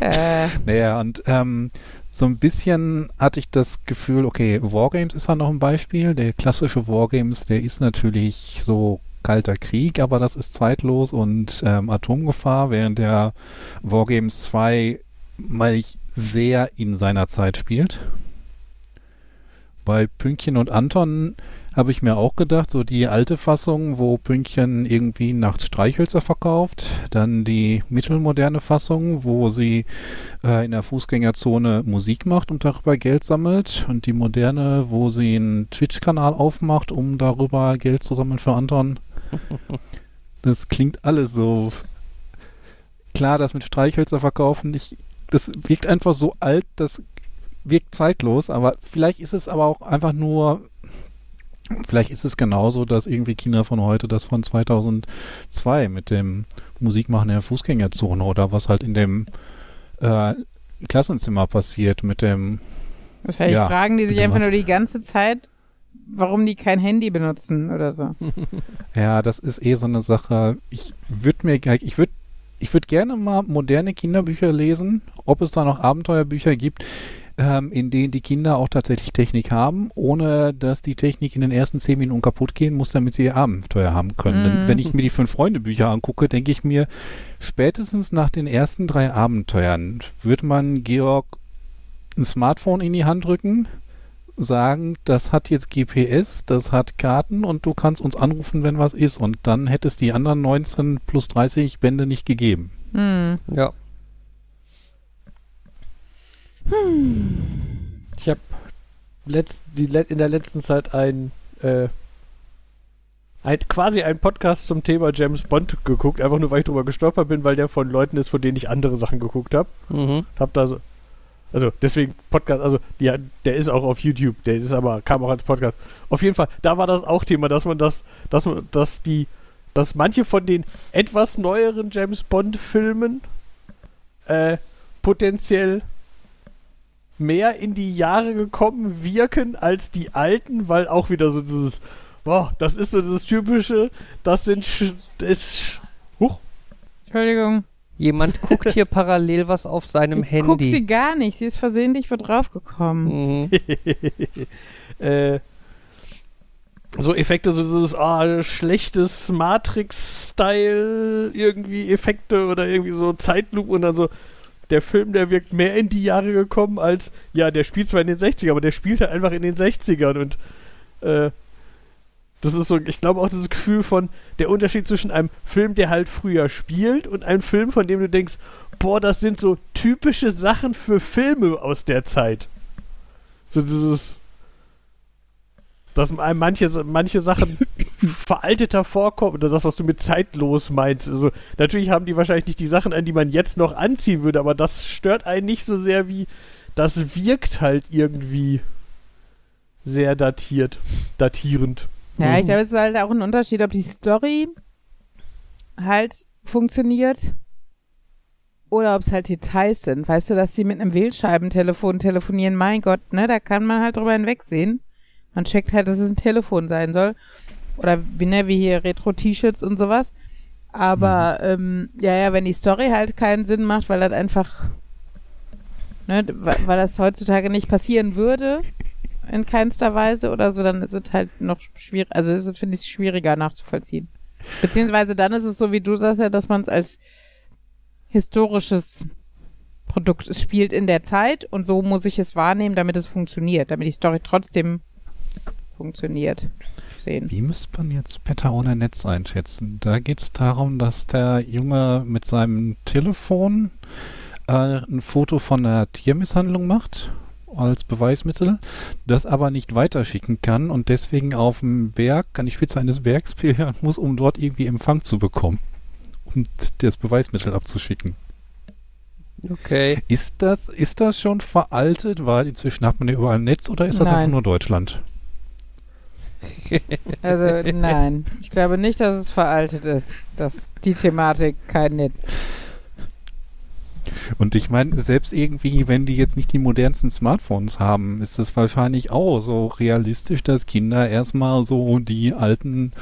äh, Naja, und ähm, so ein bisschen hatte ich das Gefühl, okay, Wargames ist da noch ein Beispiel. Der klassische Wargames, der ist natürlich so kalter Krieg, aber das ist zeitlos und ähm, Atomgefahr, während der Wargames 2 mal ich sehr in seiner Zeit spielt. Bei Pünktchen und Anton habe ich mir auch gedacht, so die alte Fassung, wo Pünktchen irgendwie nachts Streichhölzer verkauft, dann die mittelmoderne Fassung, wo sie äh, in der Fußgängerzone Musik macht und darüber Geld sammelt und die moderne, wo sie einen Twitch-Kanal aufmacht, um darüber Geld zu sammeln für Anton. Das klingt alles so klar, das mit Streichhölzer verkaufen, ich, das wirkt einfach so alt, das wirkt zeitlos, aber vielleicht ist es aber auch einfach nur Vielleicht ist es genauso, dass irgendwie Kinder von heute das von 2002 mit dem Musikmachen der Fußgängerzone oder was halt in dem äh, Klassenzimmer passiert mit dem wahrscheinlich Ja, fragen die sich einfach nur die ganze Zeit, warum die kein Handy benutzen oder so. Ja, das ist eh so eine Sache. Ich würde mir, ich würde, ich würde gerne mal moderne Kinderbücher lesen, ob es da noch Abenteuerbücher gibt, ähm, in denen die Kinder auch tatsächlich Technik haben, ohne dass die Technik in den ersten zehn Minuten kaputt gehen muss, damit sie ihr Abenteuer haben können. Denn Mhm. wenn ich mir die fünf Freunde Bücher angucke, denke ich mir, spätestens nach den ersten drei Abenteuern wird man Georg ein Smartphone in die Hand drücken, sagen, das hat jetzt GPS, das hat Karten und du kannst uns anrufen, wenn was ist. Und dann hätte es die anderen 19 plus 30 Bände nicht gegeben. Hm. Ja. Ich habe in der letzten Zeit ein, äh, ein quasi einen Podcast zum Thema James Bond geguckt, einfach nur weil ich drüber gestolpert bin, weil der von Leuten ist, von denen ich andere Sachen geguckt habe. Mhm. Hab da so, also deswegen Podcast, also ja, der ist auch auf YouTube, der ist aber kam auch als Podcast. Auf jeden Fall, da war das auch Thema, dass man das, dass man, dass die, dass manche von den etwas neueren James Bond Filmen äh, potenziell mehr in die Jahre gekommen wirken als die alten, weil auch wieder so dieses, boah, das ist so dieses typische, das sind, sch, das huch, Entschuldigung. Jemand guckt hier parallel was auf seinem Ich guck sie Handy. gar nicht. Sie ist versehentlich wo draufgekommen. Mhm. äh, so Effekte, so dieses ah, schlechtes Matrix-Style, irgendwie Effekte oder irgendwie so Zeitlupe und dann so. Der Film, der wirkt mehr in die Jahre gekommen als, ja, der spielt zwar in den 60ern, aber der spielt halt einfach in den 60ern und äh, das ist so, ich glaube auch dieses Gefühl von der Unterschied zwischen einem Film, der halt früher spielt und einem Film, von dem du denkst, boah, das sind so typische Sachen für Filme aus der Zeit. So dieses, dass einem manche, manche Sachen veralteter vorkommen, oder das, was du mit zeitlos meinst. Also, natürlich haben die wahrscheinlich nicht die Sachen an, die man jetzt noch anziehen würde, aber das stört einen nicht so sehr wie, das wirkt halt irgendwie sehr datiert, datierend. Ja, ich glaube, es ist halt auch ein Unterschied, ob die Story halt funktioniert oder ob es halt Details sind. Weißt du, dass sie mit einem Wählscheibentelefon telefonieren, mein Gott, ne, da kann man halt drüber hinwegsehen. Man checkt halt, dass es ein Telefon sein soll. Oder wie, ne, wie hier Retro-T-Shirts und sowas. Aber, ähm, ja, ja, wenn die Story halt keinen Sinn macht, weil das einfach, ne, weil, das heutzutage nicht passieren würde, in keinster Weise oder so, dann ist es halt noch schwierig, also ist es, finde ich, schwieriger nachzuvollziehen. Beziehungsweise dann ist es so, wie du sagst ja, dass man es als historisches Produkt, es spielt in der Zeit und so muss ich es wahrnehmen, damit es funktioniert, damit die Story trotzdem funktioniert. Sehen. Wie müsste man jetzt Petter ohne Netz einschätzen? Da geht es darum, dass der Junge mit seinem Telefon äh, ein Foto von einer Tiermisshandlung macht als Beweismittel, das aber nicht weiterschicken kann und deswegen auf dem Berg, an die Spitze eines Bergs pilgern muss, um dort irgendwie Empfang zu bekommen und das Beweismittel abzuschicken. Okay. Ist das, ist das schon veraltet? Weil inzwischen hat man ja überall Netz oder ist das Nein. einfach nur Deutschland? Also nein, ich glaube nicht, dass es veraltet ist, dass die Thematik kein Netz. Und ich meine, selbst irgendwie, wenn die jetzt nicht die modernsten Smartphones haben, ist es wahrscheinlich auch so realistisch, dass Kinder erstmal so die alten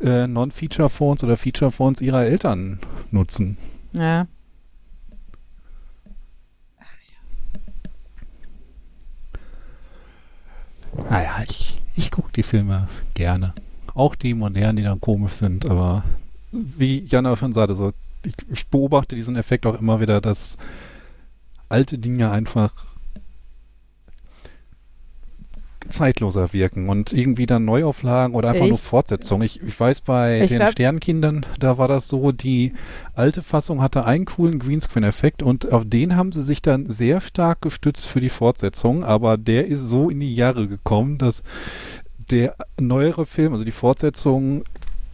äh, Non-Feature-Phones oder Feature-Phones ihrer Eltern nutzen. Ja. Naja, ich, ich gucke die Filme gerne. Auch die modernen, die dann komisch sind, aber wie Jana schon sagte, so, ich, ich beobachte diesen Effekt auch immer wieder, dass alte Dinge einfach zeitloser wirken und irgendwie dann Neuauflagen oder einfach Ich- nur Fortsetzungen. Ich, ich weiß, bei Ich den glaub- Sternkindern, da war das so, die alte Fassung hatte einen coolen Greenscreen-Effekt und auf den haben sie sich dann sehr stark gestützt für die Fortsetzung, aber der ist so in die Jahre gekommen, dass der neuere Film, also die Fortsetzung,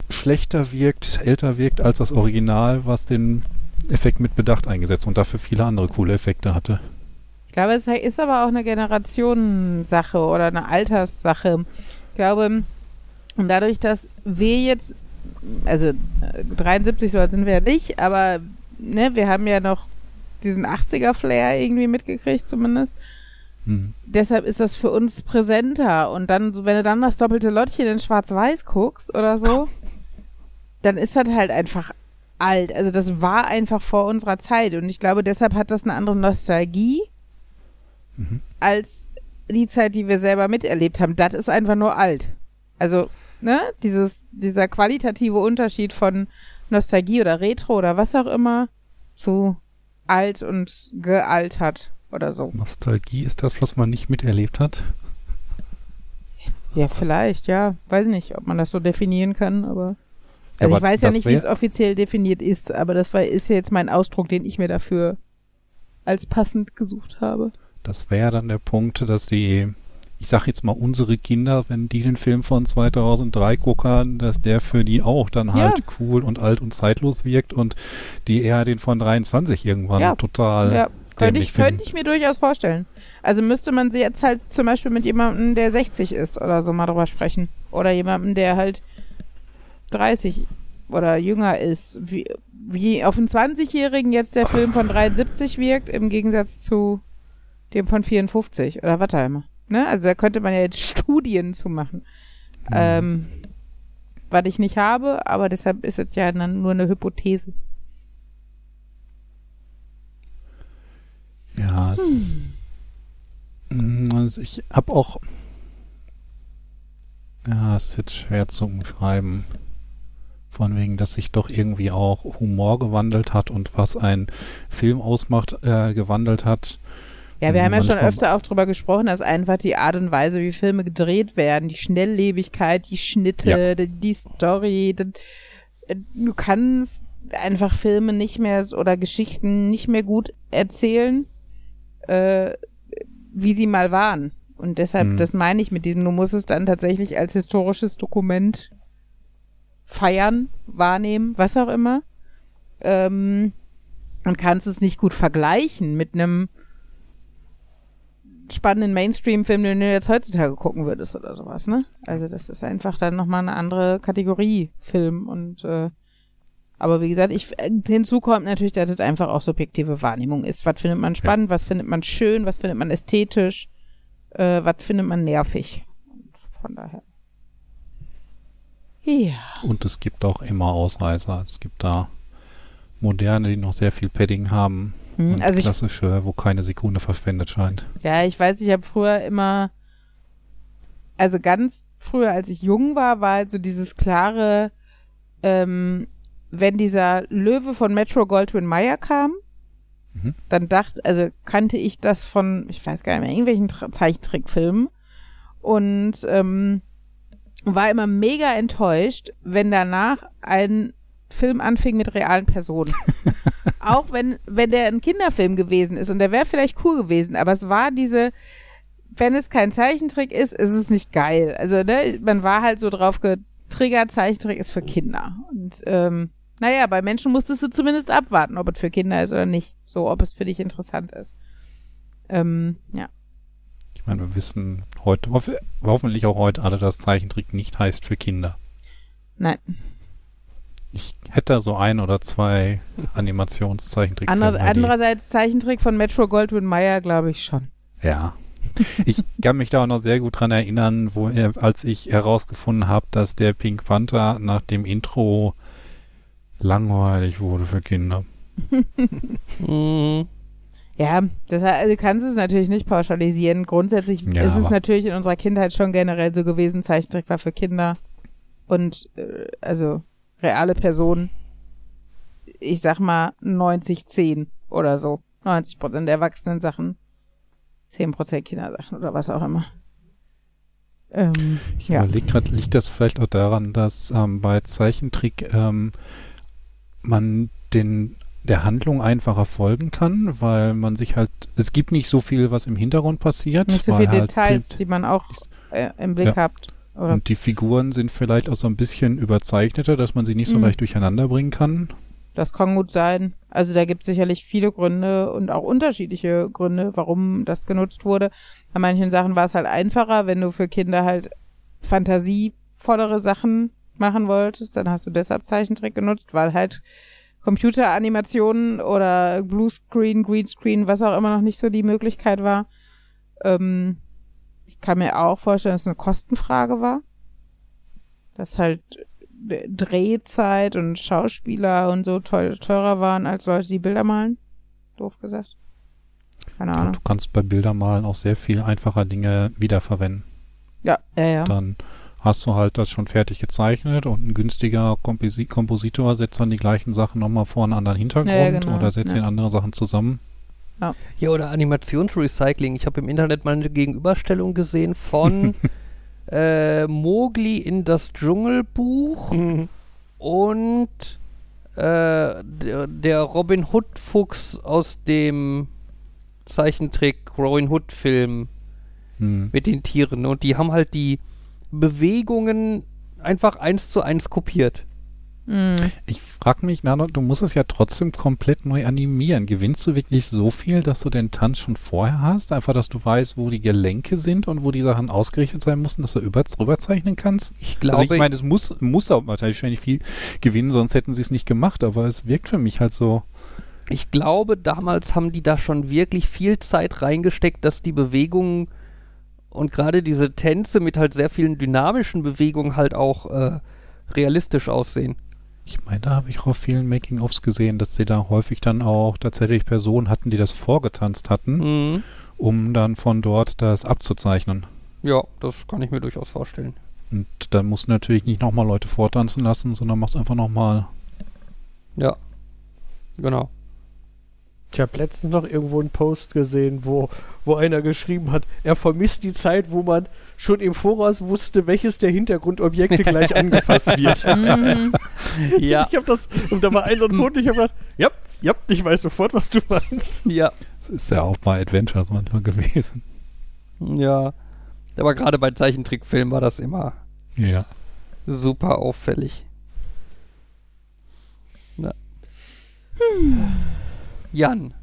schlechter wirkt, älter wirkt als das Original, was den Effekt mit Bedacht eingesetzt und dafür viele andere coole Effekte hatte. Ich glaube, es ist aber auch eine Generationensache oder eine Alterssache. Ich glaube, und dadurch, dass wir jetzt, also äh, 73 so alt sind wir ja nicht, aber ne, wir haben ja noch diesen 80er-Flair irgendwie mitgekriegt zumindest. Hm. Deshalb ist das für uns präsenter. Und dann, so, wenn du dann das doppelte Lottchen in Schwarz-Weiß guckst oder so, dann ist das halt einfach alt. Also das war einfach vor unserer Zeit. Und ich glaube, deshalb hat das eine andere Nostalgie Mhm. als die Zeit, die wir selber miterlebt haben. Das ist einfach nur alt. Also, ne, dieses, dieser qualitative Unterschied von Nostalgie oder Retro oder was auch immer zu alt und gealtert oder so. Nostalgie ist das, was man nicht miterlebt hat. Ja, vielleicht, ja. Weiß nicht, ob man das so definieren kann, aber. Ja, Also aber ich weiß ja nicht, wie es offiziell definiert ist, aber das war, ist ja jetzt mein Ausdruck, den ich mir dafür als passend gesucht habe. Das wäre dann der Punkt, dass die, ich sag jetzt mal unsere Kinder, wenn die den Film von 2003 gucken, dass der für die auch dann Ja. halt cool und alt und zeitlos wirkt und die eher den von 23 irgendwann Ja. total ja, könnte ich, könnte ich mir durchaus vorstellen. Also müsste man sie jetzt halt zum Beispiel mit jemandem, der 60 ist oder so mal drüber sprechen. Oder jemandem, der halt 30 oder jünger ist. Wie, wie auf einen 20-Jährigen jetzt der Film von 73 wirkt, im Gegensatz zu dem von 54 oder immer. Ne? Also da könnte man ja jetzt Studien zu machen. Ähm, was ich nicht habe, aber deshalb ist es ja dann nur eine Hypothese. Ja, es ist. Mm, Also ich habe auch. Ja, es ist jetzt schwer zu umschreiben. Von wegen, dass sich doch irgendwie auch Humor gewandelt hat und was ein Film ausmacht, äh, gewandelt hat. Ja, wir Mhm, haben ja schon öfter auch drüber gesprochen, dass einfach die Art und Weise, wie Filme gedreht werden, die Schnelllebigkeit, die Schnitte, Ja. die, die Story, das, äh, du kannst einfach Filme nicht mehr oder Geschichten nicht mehr gut erzählen, äh, wie sie mal waren. Und deshalb, Mhm. das meine ich mit diesem, du musst es dann tatsächlich als historisches Dokument feiern, wahrnehmen, was auch immer. Ähm, und kannst es nicht gut vergleichen mit einem spannenden Mainstream-Film, den du jetzt heutzutage gucken würdest oder sowas, ne? Also das ist einfach dann nochmal eine andere Kategorie Film und äh, aber wie gesagt, ich äh, hinzu kommt natürlich, dass es einfach auch subjektive Wahrnehmung ist. Was findet man spannend, was findet man schön, was findet man ästhetisch, äh, was findet man nervig. Und von daher. Ja. Und es gibt auch immer Ausreißer. Es gibt da moderne, die noch sehr viel Padding haben. Hm, also ich klassische, wo keine Sekunde verschwendet scheint. Ja, ich weiß, ich habe früher immer, also ganz früher, als ich jung war, war halt so dieses klare, ähm, wenn dieser Löwe von Metro Goldwyn Mayer kam, Mhm. dann dachte, also kannte ich das von, ich weiß gar nicht mehr, irgendwelchen Tra- Zeichentrickfilmen und ähm, war immer mega enttäuscht, wenn danach ein Film anfing mit realen Personen. Auch wenn, wenn der ein Kinderfilm gewesen ist und der wäre vielleicht cool gewesen, aber es war diese, wenn es kein Zeichentrick ist, ist es nicht geil. Also, ne, man war halt so drauf getriggert, Zeichentrick ist für Kinder. Und ähm, naja, bei Menschen musstest du zumindest abwarten, ob es für Kinder ist oder nicht. So, ob es für dich interessant ist. Ähm, ja. Ich meine, wir wissen heute, hoff, hoffentlich auch heute alle, dass Zeichentrick nicht heißt für Kinder. Nein. Ich hätte so ein oder zwei Animationszeichentrickfilme. Ander, andererseits Zeichentrick von Metro Goldwyn Mayer, glaube ich schon. Ja. Ich kann mich da auch noch sehr gut dran erinnern, wo als ich herausgefunden habe, dass der Pink Panther nach dem Intro langweilig wurde für Kinder. Mhm. Ja, das, also du kannst es natürlich nicht pauschalisieren. Grundsätzlich Ja, ist es natürlich in unserer Kindheit schon generell so gewesen, Zeichentrick war für Kinder und äh, also reale Personen. Ich sag mal 90-10 oder so. 90 Prozent der erwachsenen Sachen, 10 Prozent Kindersachen oder was auch immer. Ähm, Ich ja. überlege gerade, liegt das vielleicht auch daran, dass ähm, bei Zeichentrick ähm, man den der Handlung einfacher folgen kann, weil man sich halt, es gibt nicht so viel, was im Hintergrund passiert. Nicht so viele halt Details, Bild- die man auch äh, im Blick Ja. habt. Oder Und die Figuren sind vielleicht auch so ein bisschen überzeichneter, dass man sie nicht so Mhm. leicht durcheinander bringen kann. Das kann gut sein. Also da gibt es sicherlich viele Gründe und auch unterschiedliche Gründe, warum das genutzt wurde. Bei manchen Sachen war es halt einfacher, wenn du für Kinder halt fantasievollere Sachen machen wolltest, dann hast du deshalb Zeichentrick genutzt, weil halt Computeranimationen oder Bluescreen, Greenscreen, was auch immer noch nicht so die Möglichkeit war. Ähm, kann mir auch vorstellen, dass es eine Kostenfrage war. Dass halt Drehzeit und Schauspieler und so teuer, teurer waren als Leute, die Bilder malen. Doof gesagt. Keine Ahnung. du kannst bei Bildermalen auch sehr viel einfacher Dinge wiederverwenden. Ja, ja, ja. Dann hast du halt das schon fertig gezeichnet und ein günstiger Komposi Kompositor setzt dann die gleichen Sachen nochmal vor einen anderen Hintergrund Ja, ja, genau, oder setzt ja. den andere Sachen zusammen. Ja, oder Animationsrecycling. Ich habe im Internet mal eine Gegenüberstellung gesehen von äh, Mowgli in das Dschungelbuch Mhm. und äh, der, der Robin Hood Fuchs aus dem Zeichentrick Robin Hood Film Hm. mit den Tieren. Und die haben halt die Bewegungen einfach eins zu eins kopiert. Mm. Ich frage mich, Nano, du musst es ja trotzdem komplett neu animieren. Gewinnst du wirklich so viel, dass du den Tanz schon vorher hast? Einfach, dass du weißt, wo die Gelenke sind und wo die Sachen ausgerichtet sein müssen, dass du über, rüberzeichnen kannst? Ich glaube, also ich meine, es muss, muss auch wahrscheinlich viel gewinnen, sonst hätten sie es nicht gemacht, aber es wirkt für mich halt so. Ich glaube, damals haben die da schon wirklich viel Zeit reingesteckt, dass die Bewegungen und gerade diese Tänze mit halt sehr vielen dynamischen Bewegungen halt auch äh, realistisch aussehen. Ich meine, da habe ich auch auf vielen Making-ofs gesehen, dass sie da häufig dann auch tatsächlich Personen hatten, die das vorgetanzt hatten, Mhm. um dann von dort das abzuzeichnen. Ja, das kann ich mir durchaus vorstellen. Und dann musst du natürlich nicht nochmal Leute vortanzen lassen, sondern machst einfach nochmal. Ja. Genau. Ich habe letztens noch irgendwo einen Post gesehen, wo, wo einer geschrieben hat, er vermisst die Zeit, wo man schon im Voraus wusste, welches der Hintergrundobjekte gleich angefasst wird. Mhm. Ja. Ich habe das, und da war ein ein Foto, ich habe gedacht, ja, ja, ich weiß sofort, was du meinst. Ja. Das ist ja auch bei Adventures manchmal gewesen. Ja. Aber gerade bei Zeichentrickfilmen war das immer Ja. super auffällig. Na. Jan,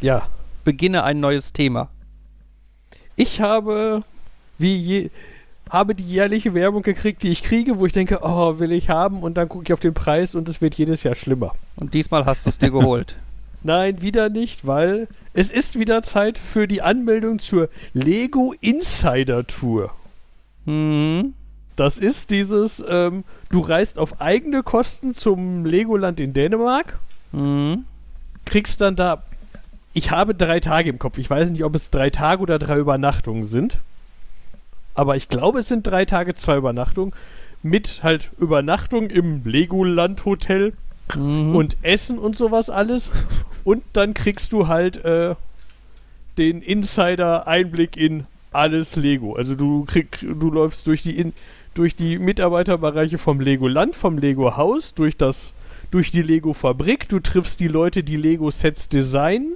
Ja, beginne ein neues Thema. ich habe, wie je, habe die jährliche Werbung gekriegt, die ich kriege, wo ich denke, oh, will ich haben, und dann gucke ich auf den Preis und es wird jedes Jahr schlimmer. Und diesmal hast du es dir geholt. Nein, wieder nicht, weil es ist wieder Zeit für die Anmeldung zur Lego Insider Tour. Mhm. Das ist dieses, ähm, du reist auf eigene Kosten zum Legoland in Dänemark, Mhm. kriegst dann da, ich habe drei Tage im Kopf, ich weiß nicht, ob es drei Tage oder drei Übernachtungen sind, aber ich glaube, es sind drei Tage, zwei Übernachtungen, mit halt Übernachtung im Legoland Hotel Mhm. und Essen und sowas alles. Und dann kriegst du halt äh, den Insider-Einblick in alles Lego. Also du krieg, du läufst durch die in, durch die Mitarbeiterbereiche vom Legoland, vom Lego Haus, durch das durch die Lego Fabrik. Du triffst die Leute, die Lego Sets designen.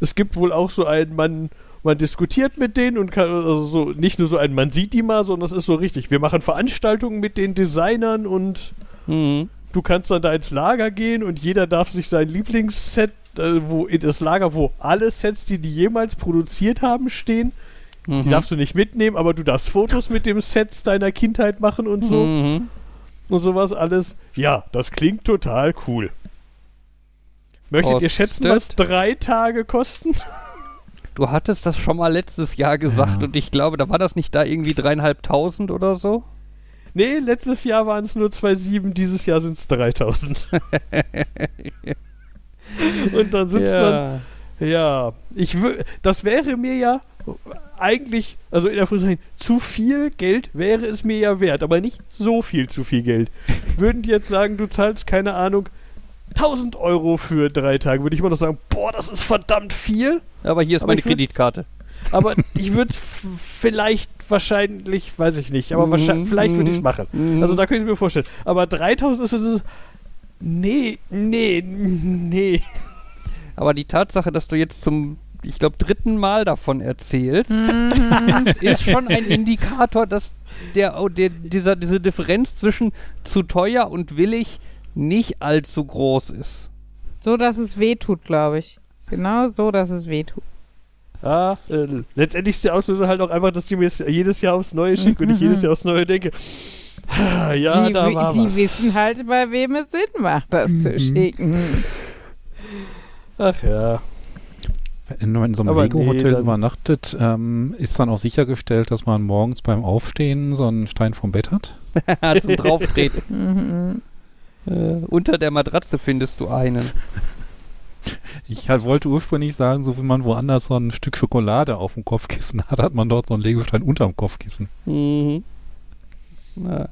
Es gibt wohl auch so einen man man diskutiert mit denen und kann also so nicht nur so ein man sieht die mal, sondern es ist so richtig. Wir machen Veranstaltungen mit den Designern und Mhm. Du kannst dann da ins Lager gehen und jeder darf sich sein Lieblingsset, äh, wo in das Lager, wo alle Sets, die die jemals produziert haben, stehen. Die Mhm. darfst du nicht mitnehmen, aber du darfst Fotos mit dem Sets deiner Kindheit machen und so. Mhm. und sowas alles. Ja, das klingt total cool. Möchtet ihr schätzen, was drei Tage kosten? Du hattest das schon mal letztes Jahr gesagt Ja. und ich glaube, da war das nicht da irgendwie dreieinhalbtausend oder so. Nee, letztes Jahr waren es nur 2,7, dieses Jahr sind es 3000. und dann sitzt man Ja, ich das wäre mir ja eigentlich, also in der Frühzeit, zu viel Geld wäre es mir ja wert, aber nicht so viel zu viel Geld. Würden die jetzt sagen, du zahlst, keine Ahnung, 1000 Euro für drei Tage, würde ich immer noch sagen, boah, das ist verdammt viel, Aber hier ist Aber meine Kreditkarte. aber ich würde es vielleicht, wahrscheinlich, weiß ich nicht, aber Mhm, wahrscheinlich, vielleicht würde ich es mhm, machen. mhm. Also da könnte ich mir vorstellen. Aber 3000 ist es, nee, nee, nee. Aber die Tatsache, dass du jetzt zum, ich glaube, dritten Mal davon erzählst, Mhm. ist schon ein Indikator, dass der, der, dieser, diese Differenz zwischen zu teuer und willig nicht allzu groß ist. So, dass es weh tut, glaube ich. Genau so, dass es weh tut. Ja, äh, letztendlich ist der Auslöser halt auch einfach, dass die mir es jedes Jahr aufs Neue schicken und ich jedes Jahr aufs Neue denke, ah, ja, die da war die was. wissen halt, bei wem es Sinn macht, das zu Mhm. schicken. Ach ja. Wenn man in so einem Lego-Hotel nee, übernachtet, ähm, ist dann auch sichergestellt, dass man morgens beim Aufstehen so einen Stein vom Bett hat? Zum Drauftreten. Äh, unter der Matratze findest du einen. Ich halt wollte ursprünglich sagen, so wie man woanders so ein Stück Schokolade auf dem Kopfkissen hat, hat man dort so einen Legostein unterm Kopfkissen. Mhm. Na,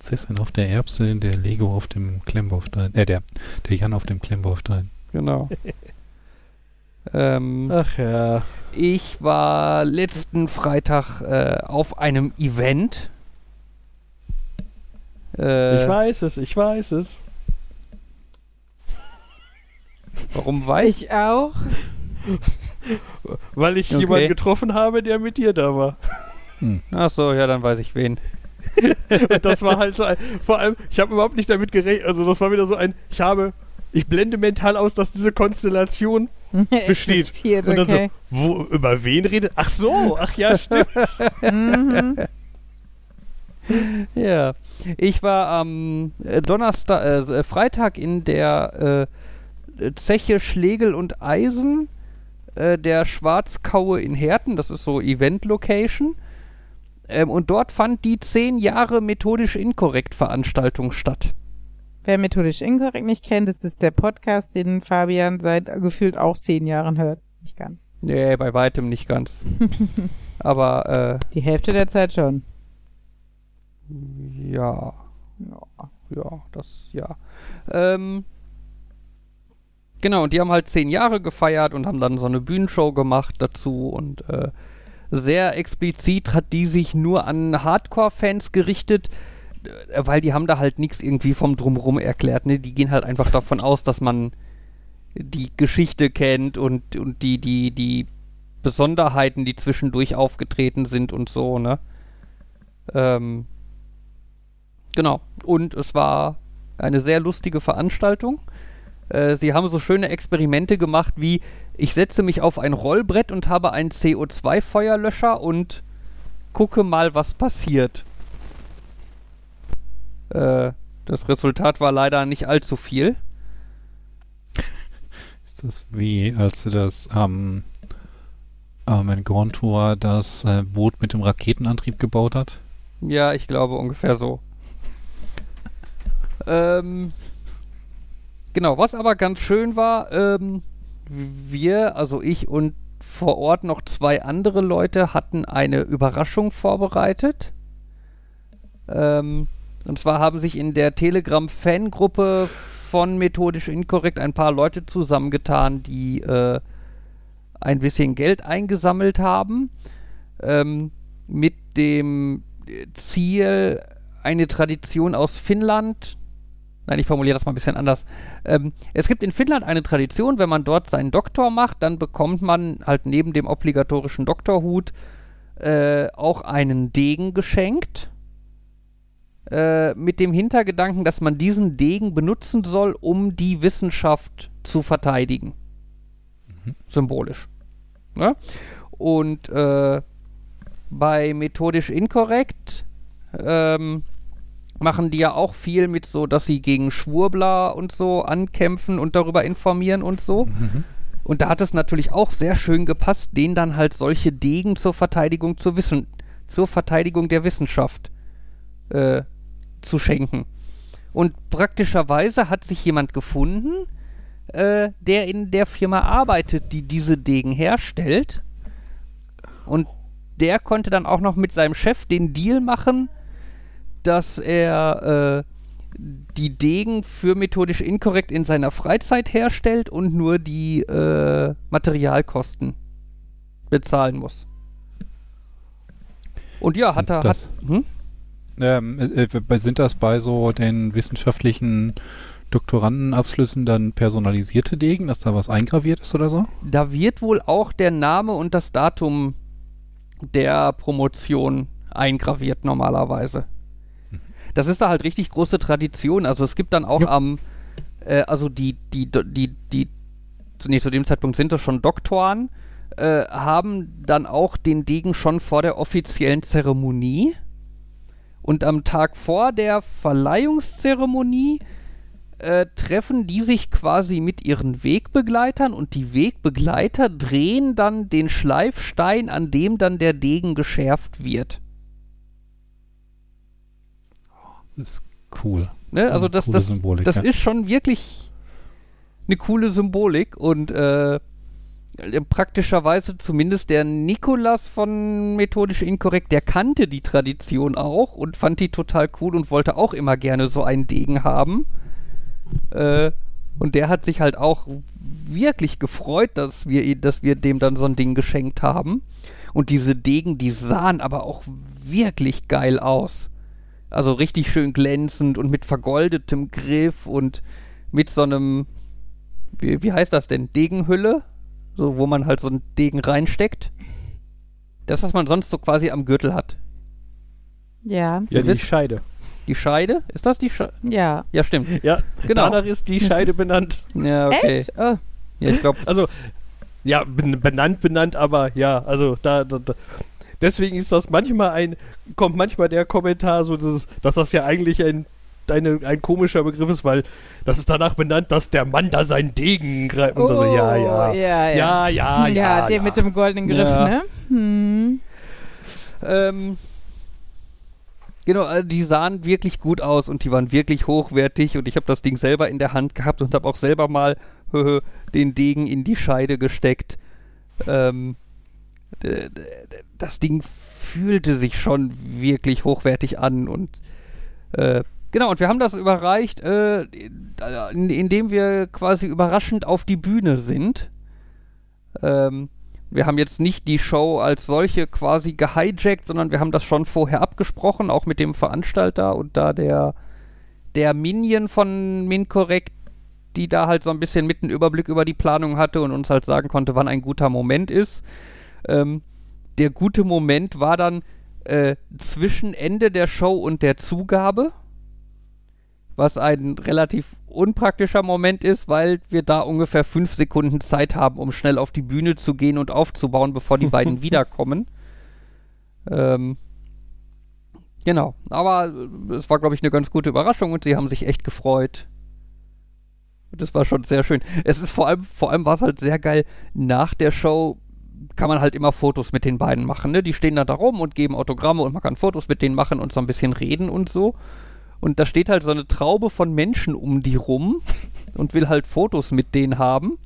Prinzessin auf der Erbse, der Lego auf dem Klemmbaustein. Äh, der, der Jan auf dem Klemmbaustein. genau. ähm, Ach ja. Ich war letzten Freitag äh, auf einem Event. Äh, Ich weiß es, ich weiß es. Warum weiß Ich auch. Weil ich Okay. jemanden getroffen habe, der mit dir da war. Ach so, ja, dann weiß ich wen. Und das war halt so ein, vor allem, ich habe überhaupt nicht damit gerechnet, also das war wieder so ein, ich habe, ich blende mental aus, dass diese Konstellation Besteht. Existiert, und dann okay. so, wo, über wen redet? Ach so, ach ja, stimmt. mhm. Ja, ich war am äh, Donnerstag, äh, äh, Freitag in der äh, Zeche Schlegel und Eisen äh, der Schwarzkaue in Herten. Das ist so Event-Location. Ähm, und dort fand die 10 Jahre methodisch inkorrekt Veranstaltung statt. Wer methodisch inkorrekt nicht kennt, das ist der Podcast, den Fabian seit gefühlt auch zehn Jahren hört. Nicht ganz. Nee, bei weitem nicht ganz. Aber Die Hälfte der Zeit schon. Ja, Ja. ja, das, ja. Ähm, genau, und die haben halt zehn Jahre gefeiert und haben dann so eine Bühnenshow gemacht dazu und äh, sehr explizit hat die sich nur an Hardcore-Fans gerichtet, äh, weil die haben da halt nichts irgendwie vom Drumrum erklärt. Ne? Die gehen halt einfach davon aus, dass man die Geschichte kennt und, und die, die, die Besonderheiten, die zwischendurch aufgetreten sind und so, ne? Ähm, genau. Und es war eine sehr lustige Veranstaltung. Äh, sie haben so schöne Experimente gemacht wie, ich setze mich auf ein Rollbrett und habe einen CO2-Feuerlöscher und gucke mal, was passiert. Äh, das Resultat war leider nicht allzu viel. Ist das wie, als sie das ähm, ähm, in Grand Tour das äh, Boot mit dem Raketenantrieb gebaut hat? Ja, ich glaube ungefähr so. Ähm, genau, was aber ganz schön war, ähm, wir, also ich und vor Ort noch zwei andere Leute hatten eine Überraschung vorbereitet. Ähm, und zwar haben sich in der Telegram-Fangruppe von Methodisch Inkorrekt ein paar Leute zusammengetan, die äh, ein bisschen Geld eingesammelt haben. Ähm, mit dem Ziel, eine Tradition aus Finnland. Nein, ich formuliere das mal ein bisschen anders. Ähm, es gibt in Finnland eine Tradition, wenn man dort seinen Doktor macht, dann bekommt man halt neben dem obligatorischen Doktorhut äh, auch einen Degen geschenkt. Äh, mit dem Hintergedanken, dass man diesen Degen benutzen soll, um die Wissenschaft zu verteidigen. Symbolisch. Ne? Und äh, bei methodisch inkorrekt ähm, machen die ja auch viel mit so, dass sie gegen Schwurbler und so ankämpfen und darüber informieren und so. Mhm. Und da hat es natürlich auch sehr schön gepasst, denen dann halt solche Degen zur Verteidigung zur Wissen, zur Verteidigung der Wissenschaft äh, zu schenken. Und praktischerweise hat sich jemand gefunden, äh, der in der Firma arbeitet, die diese Degen herstellt. Und der konnte dann auch noch mit seinem Chef den Deal machen, dass er äh, die Degen für methodisch inkorrekt in seiner Freizeit herstellt und nur die äh, Materialkosten bezahlen muss. Und ja, hat er. das- Hat, hm? Ähm, äh, äh, sind das bei so den wissenschaftlichen Doktorandenabschlüssen dann personalisierte Degen, dass da was eingraviert ist oder so? Da wird wohl auch der Name und das Datum der Promotion eingraviert normalerweise. Das ist da halt richtig große Tradition. Also es gibt dann auch Ja. am, äh, also die, die, die, die, zu- nee, zu dem Zeitpunkt sind das schon Doktoren, äh, haben dann auch den Degen schon vor der offiziellen Zeremonie. Und am Tag vor der Verleihungszeremonie äh, treffen die sich quasi mit ihren Wegbegleitern und die Wegbegleiter drehen dann den Schleifstein, an dem dann der Degen geschärft wird. Ist cool. Ne? Also das, das, Symbolik, das ja. ist schon wirklich eine coole Symbolik und äh, praktischerweise zumindest der Nikolas von Methodisch Inkorrekt, der kannte die Tradition auch und fand die total cool und wollte auch immer gerne so einen Degen haben. Äh, und der hat sich halt auch wirklich gefreut, dass wir, dass wir dem dann so ein Ding geschenkt haben. Und diese Degen, die sahen aber auch wirklich geil aus. Also richtig schön glänzend und mit vergoldetem Griff und mit so einem, wie, wie heißt das denn? Degenhülle? So, wo man halt so einen Degen reinsteckt. Das, was man sonst so quasi am Gürtel hat. Ja, Ja, die wisst- Scheide. Die Scheide? Ist das die Scheide? ja. Ja, stimmt. Ja, Genau. danach ist die Scheide benannt. Ja, okay. Echt? Oh. Ja, ich glaube, Also, ja, ben- benannt, benannt, aber ja, also da, da, da. Deswegen ist das manchmal ein, kommt manchmal der Kommentar, so dass, dass das ja eigentlich ein, eine, ein komischer Begriff ist, weil das ist danach benannt, dass der Mann da seinen Degen greift. Und so, ja, ja. Oh, ja, ja. Ja, ja, ja. Ja, der mit dem goldenen Griff, Ja. ne? Hm. Ähm, genau, äh, die sahen wirklich gut aus und die waren wirklich hochwertig und ich habe das Ding selber in der Hand gehabt und habe auch selber mal den Degen in die Scheide gesteckt. Ähm, das Ding fühlte sich schon wirklich hochwertig an und äh, genau, und wir haben das überreicht, äh, in, indem wir quasi überraschend auf die Bühne sind. Ähm, wir haben jetzt nicht die Show als solche quasi gehijackt, sondern wir haben das schon vorher abgesprochen, auch mit dem Veranstalter und da der, der Minion von Mincorrect, die da halt so ein bisschen mit einen Überblick über die Planung hatte und uns halt sagen konnte, wann ein guter Moment ist. Ähm, der gute Moment war dann äh, zwischen Ende der Show und der Zugabe, was ein relativ unpraktischer Moment ist, weil wir da ungefähr fünf Sekunden Zeit haben, um schnell auf die Bühne zu gehen und aufzubauen, bevor die beiden wiederkommen. Ähm, genau, aber äh, es war, glaube ich, eine ganz gute Überraschung und sie haben sich echt gefreut. Das war schon sehr schön. Es ist vor allem, vor allem war es halt sehr geil. Nach der Show kann man halt immer Fotos mit den beiden machen. Ne? Die stehen dann da rum und geben Autogramme und man kann Fotos mit denen machen und so ein bisschen reden und so. Und da steht halt so eine Traube von Menschen um die rum und will halt Fotos mit denen haben.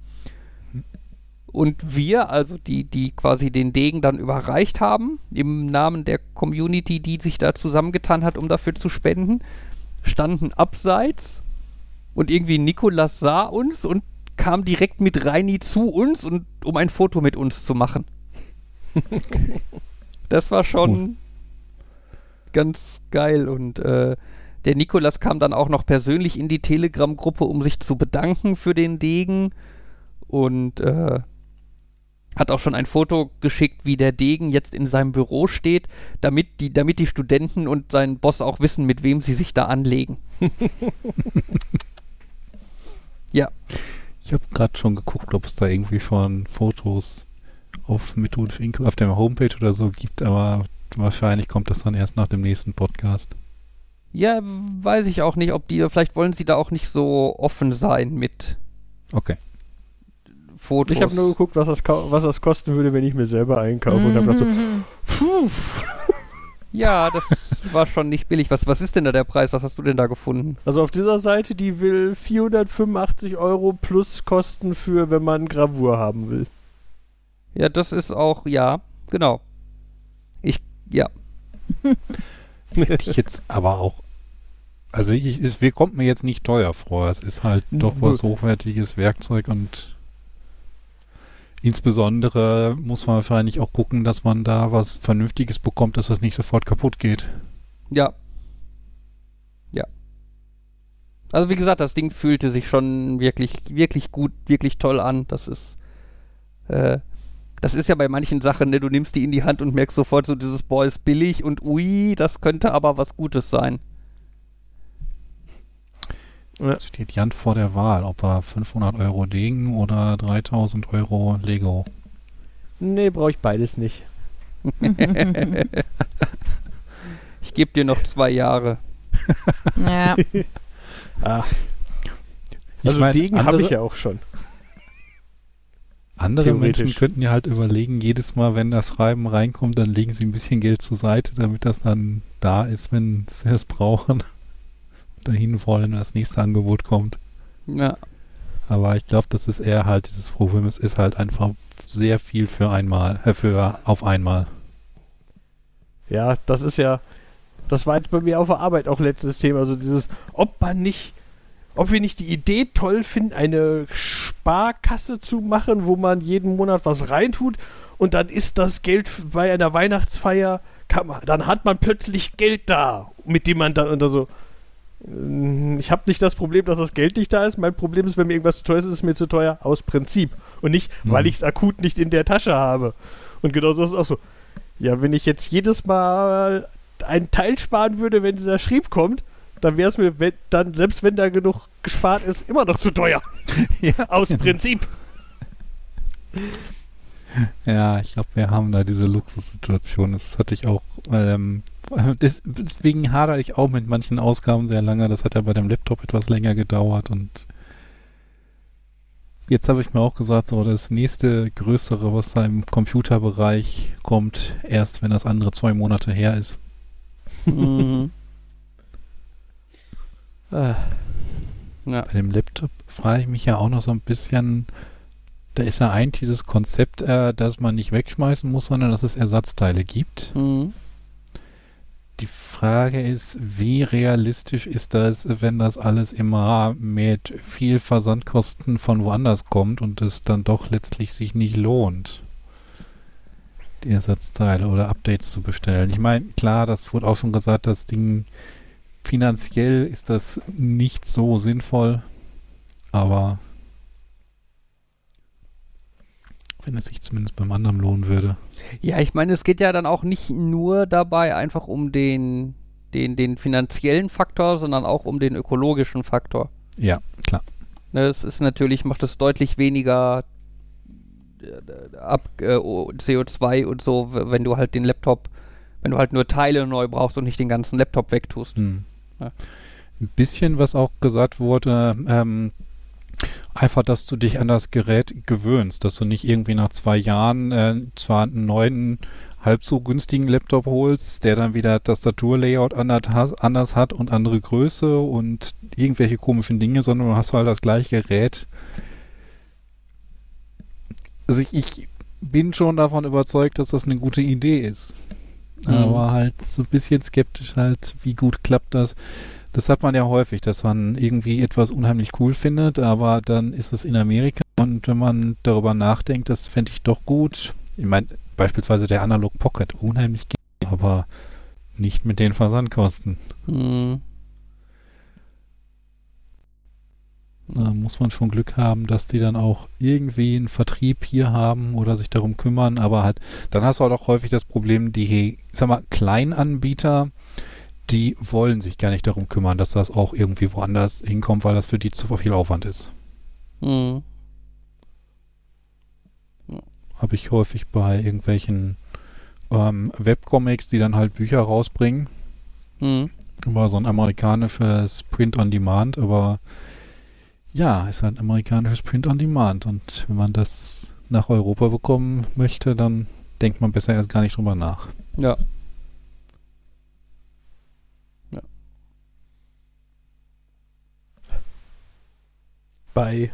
Und wir, also die, die quasi den Degen dann überreicht haben, im Namen der Community, die sich da zusammengetan hat, um dafür zu spenden, standen abseits und irgendwie Nikolas sah uns und kam direkt mit Reini zu uns und um ein Foto mit uns zu machen. das war schon ganz geil und äh, der Nikolas kam dann auch noch persönlich in die Telegram-Gruppe, um sich zu bedanken für den Degen und äh, hat auch schon ein Foto geschickt, wie der Degen jetzt in seinem Büro steht, damit die, damit die Studenten und sein Boss auch wissen, mit wem sie sich da anlegen. ja, Ich habe gerade schon geguckt, ob es da irgendwie schon Fotos auf methodisch Inko auf der Homepage oder so gibt, aber wahrscheinlich kommt das dann erst nach dem nächsten Podcast. Ja, weiß ich auch nicht, ob die, vielleicht wollen sie da auch nicht so offen sein mit Okay. Fotos. Ich habe nur geguckt, was das, kau- was das kosten würde, wenn ich mir selber einkaufe. Und habe gedacht Mhm. so, puh, Ja, das war schon nicht billig. Was, was ist denn da der Preis? Was hast du denn da gefunden? also auf dieser Seite, die will 485 Euro plus Kosten für, wenn man Gravur haben will. Ja, das ist auch, ja, genau. Ich, ja. Hätte ich jetzt aber auch. Also ich, es wir- kommt mir jetzt nicht teuer vor. Es ist halt doch was hochwertiges Werkzeug und insbesondere muss man wahrscheinlich auch gucken, dass man da was Vernünftiges bekommt, dass das nicht sofort kaputt geht. Ja. Ja. Also wie gesagt, das Ding fühlte sich schon wirklich, wirklich gut, wirklich toll an. Das ist, äh, das ist ja bei manchen Sachen, ne, du nimmst die in die Hand und merkst sofort so dieses Boah ist billig und ui, das könnte aber was Gutes sein. Jetzt steht Jan vor der Wahl, ob er 500 Euro Degen oder 3000 Euro Lego. Nee, brauche ich beides nicht. Ich gebe dir noch zwei Jahre. Ja. Ah, Ich also mein, Degen habe andere- ich ja auch schon. Andere. Menschen könnten ja halt überlegen, jedes Mal, wenn das Schreiben reinkommt, dann legen sie ein bisschen Geld zur Seite, damit das dann da ist, wenn sie es brauchen. Dahin wollen, wenn das nächste Angebot kommt. Ja. Aber ich glaube, das ist eher halt dieses Problem. Es ist halt einfach sehr viel für einmal, äh, für auf einmal. Ja, das ist ja, das war jetzt bei mir auf der Arbeit auch letztes Thema. Also dieses, ob man nicht, ob wir nicht die Idee toll finden, eine Sparkasse zu machen, wo man jeden Monat was reintut und dann ist das Geld bei einer Weihnachtsfeier, kann man, dann hat man plötzlich Geld da, mit dem man dann unter so. Ähm, Ich habe nicht das Problem, dass das Geld nicht da ist. Mein Problem ist, wenn mir irgendwas zu teuer ist, ist es mir zu teuer aus Prinzip. Und nicht, weil Mhm. ich es akut nicht in der Tasche habe. Und genauso ist es auch so. Ja, wenn ich jetzt jedes Mal einen Teil sparen würde, wenn dieser Schrieb kommt, dann wäre es mir, wenn, dann, selbst wenn da genug gespart ist, immer noch zu teuer. Ja. Aus Prinzip. Ja, ich glaube, wir haben da diese Luxussituation. Das hatte ich auch. Ähm, des- deswegen hadere ich auch mit manchen Ausgaben sehr lange. Das hat ja bei dem Laptop etwas länger gedauert und jetzt habe ich mir auch gesagt, so das nächste größere, was da im Computerbereich kommt, erst wenn das andere zwei Monate her ist. Mhm. Ah, ja. Bei dem Laptop frage ich mich ja auch noch so ein bisschen, da ist ja eigentlich dieses Konzept, äh, dass man nicht wegschmeißen muss, sondern dass es Ersatzteile gibt. Mhm. Die Frage ist, wie realistisch ist das, wenn das alles immer mit viel Versandkosten von woanders kommt und es dann doch letztlich sich nicht lohnt, die Ersatzteile oder Updates zu bestellen. Ich meine, klar, das wurde auch schon gesagt, das Ding finanziell ist das nicht so sinnvoll, aber wenn es sich zumindest beim anderen lohnen würde. Ja, ich meine, es geht ja dann auch nicht nur dabei einfach um den, den, den finanziellen Faktor, sondern auch um den ökologischen Faktor. Ja, klar. Ne, es ist natürlich, macht es deutlich weniger äh, ab äh, o- CO2 und so, wenn du halt den Laptop, wenn du halt nur Teile neu brauchst und nicht den ganzen Laptop wegtust. Hm. Ja. Ein bisschen, was auch gesagt wurde, ähm, einfach, dass du dich an das Gerät gewöhnst, dass du nicht irgendwie nach zwei Jahren äh, zwar einen neuen, halb so günstigen Laptop holst, der dann wieder Tastaturlayout anders, hat und andere Größe und irgendwelche komischen Dinge, sondern du hast halt das gleiche Gerät. Also ich, ich bin schon davon überzeugt, dass das eine gute Idee ist. Mhm. Aber halt so ein bisschen skeptisch halt, wie gut klappt das. Das hat man ja häufig, dass man irgendwie etwas unheimlich cool findet, aber dann ist es in Amerika und wenn man darüber nachdenkt, das fände ich doch gut. Ich meine, beispielsweise der Analog Pocket, unheimlich geht, aber nicht mit den Versandkosten. Hm. Da muss man schon Glück haben, dass die dann auch irgendwie einen Vertrieb hier haben oder sich darum kümmern, aber halt, dann hast du halt auch häufig das Problem, die, ich sag mal, Kleinanbieter, die wollen sich gar nicht darum kümmern, dass das auch irgendwie woanders hinkommt, weil das für die zu viel Aufwand ist. Hm. Habe ich häufig bei irgendwelchen ähm, Webcomics, die dann halt Bücher rausbringen. Hm. War so ein amerikanisches Print on Demand, aber ja, ist ein amerikanisches Print on Demand. Und wenn man das nach Europa bekommen möchte, dann denkt man besser erst gar nicht drüber nach. Ja. Bei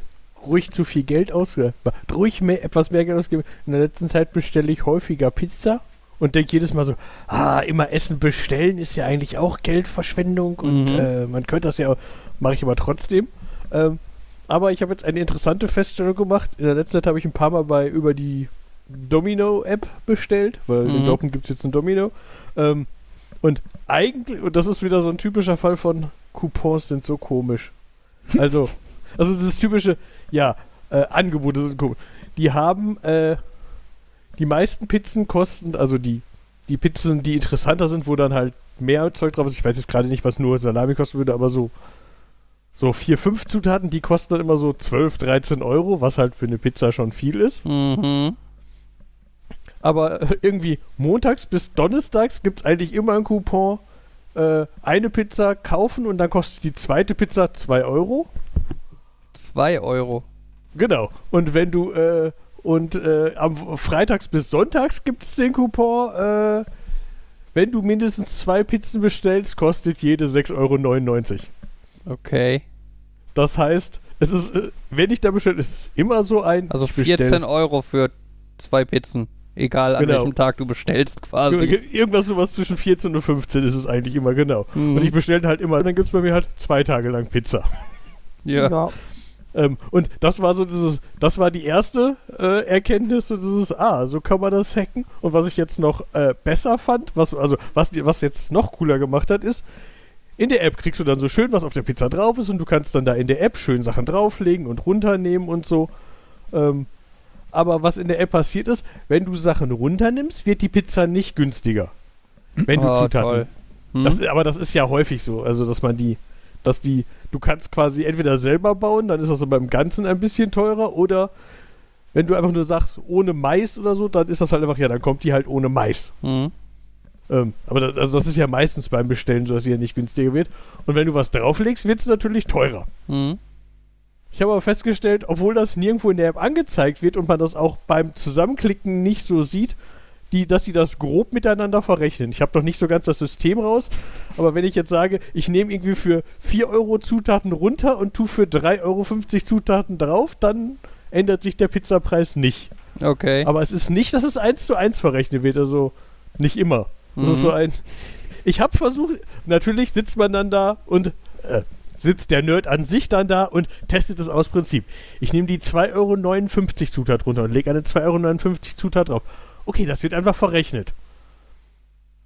ruhig zu viel Geld ausgeben, ruhig mehr, etwas mehr Geld ausgeben. In der letzten Zeit bestelle ich häufiger Pizza und denke jedes Mal so, ah, immer Essen bestellen ist ja eigentlich auch Geldverschwendung und Mhm. äh, man könnte das ja, mache ich aber trotzdem. Ähm, aber ich habe jetzt eine interessante Feststellung gemacht. In der letzten Zeit habe ich ein paar Mal bei über die Domino-App bestellt, weil in Mhm. Dortmund gibt es jetzt ein Domino. Ähm, und eigentlich, und das ist wieder so ein typischer Fall von Coupons sind so komisch. Also, also dieses typische, ja, äh, Angebote sind komisch. Die haben, äh, die meisten Pizzen kosten, also die, die Pizzen, die interessanter sind, wo dann halt mehr Zeug drauf ist. Ich weiß jetzt gerade nicht, was nur Salami kosten würde, aber so, so vier, fünf Zutaten, die kosten dann immer so 12, 13 Euro, was halt für eine Pizza schon viel ist. Mhm. Aber äh, irgendwie montags bis donnerstags gibt es eigentlich immer einen Coupon. Äh, eine Pizza kaufen und dann kostet die zweite Pizza 2 Euro. 2 Euro. Genau. Und wenn du äh, und äh, am Freitags bis Sonntags gibt es den Coupon, äh, wenn du mindestens zwei Pizzen bestellst, kostet jede 6,99 Euro. Okay. Das heißt, es ist, äh, wenn ich da bestelle, ist es immer so ein. Also ich bestell- 14 Euro für zwei Pizzen. Egal an Genau. welchem Tag du bestellst quasi. Irgendwas sowas zwischen 14 und 15 ist es eigentlich immer genau. Mhm. Und ich bestelle halt immer, dann gibt es bei mir halt zwei Tage lang Pizza. ja. Ähm, und das war so dieses, das war die erste äh, Erkenntnis, so dieses, ah, so kann man das hacken. Und was ich jetzt noch äh, besser fand, was, also was, was jetzt noch cooler gemacht hat, ist, in der App kriegst du dann so schön, was auf der Pizza drauf ist und du kannst dann da in der App schön Sachen drauflegen und runternehmen und so. Ähm, aber was in der App passiert ist, wenn du Sachen runternimmst, wird die Pizza nicht günstiger. Wenn du oh, Zutaten toll. Hm? das, aber das ist ja häufig so, also dass man die, dass die, du kannst quasi entweder selber bauen, dann ist das aber im Ganzen ein bisschen teurer, oder wenn du einfach nur sagst, ohne Mais oder so, dann ist das halt einfach, ja, dann kommt die halt ohne Mais. Hm? Ähm, aber das, also das ist ja meistens beim Bestellen so, dass sie ja nicht günstiger wird. Und wenn du was drauflegst, wird es natürlich teurer. Hm? Ich habe aber festgestellt, obwohl das nirgendwo in der App angezeigt wird und man das auch beim Zusammenklicken nicht so sieht, die, dass sie das grob miteinander verrechnen. Ich habe noch nicht so ganz das System raus, aber wenn ich jetzt sage, ich nehme irgendwie für 4 Euro Zutaten runter und tu für 3,50 Euro Zutaten drauf, dann ändert sich der Pizzapreis nicht. Okay. Aber es ist nicht, dass es eins zu eins verrechnet wird, also nicht immer. Das ist Mhm. so ein. Ich habe versucht, natürlich sitzt man dann da und äh, sitzt der Nerd an sich dann da und testet es aus Prinzip. Ich nehme die 2,59 Euro Zutat runter und lege eine 2,59 Euro Zutat drauf. Okay, das wird einfach verrechnet.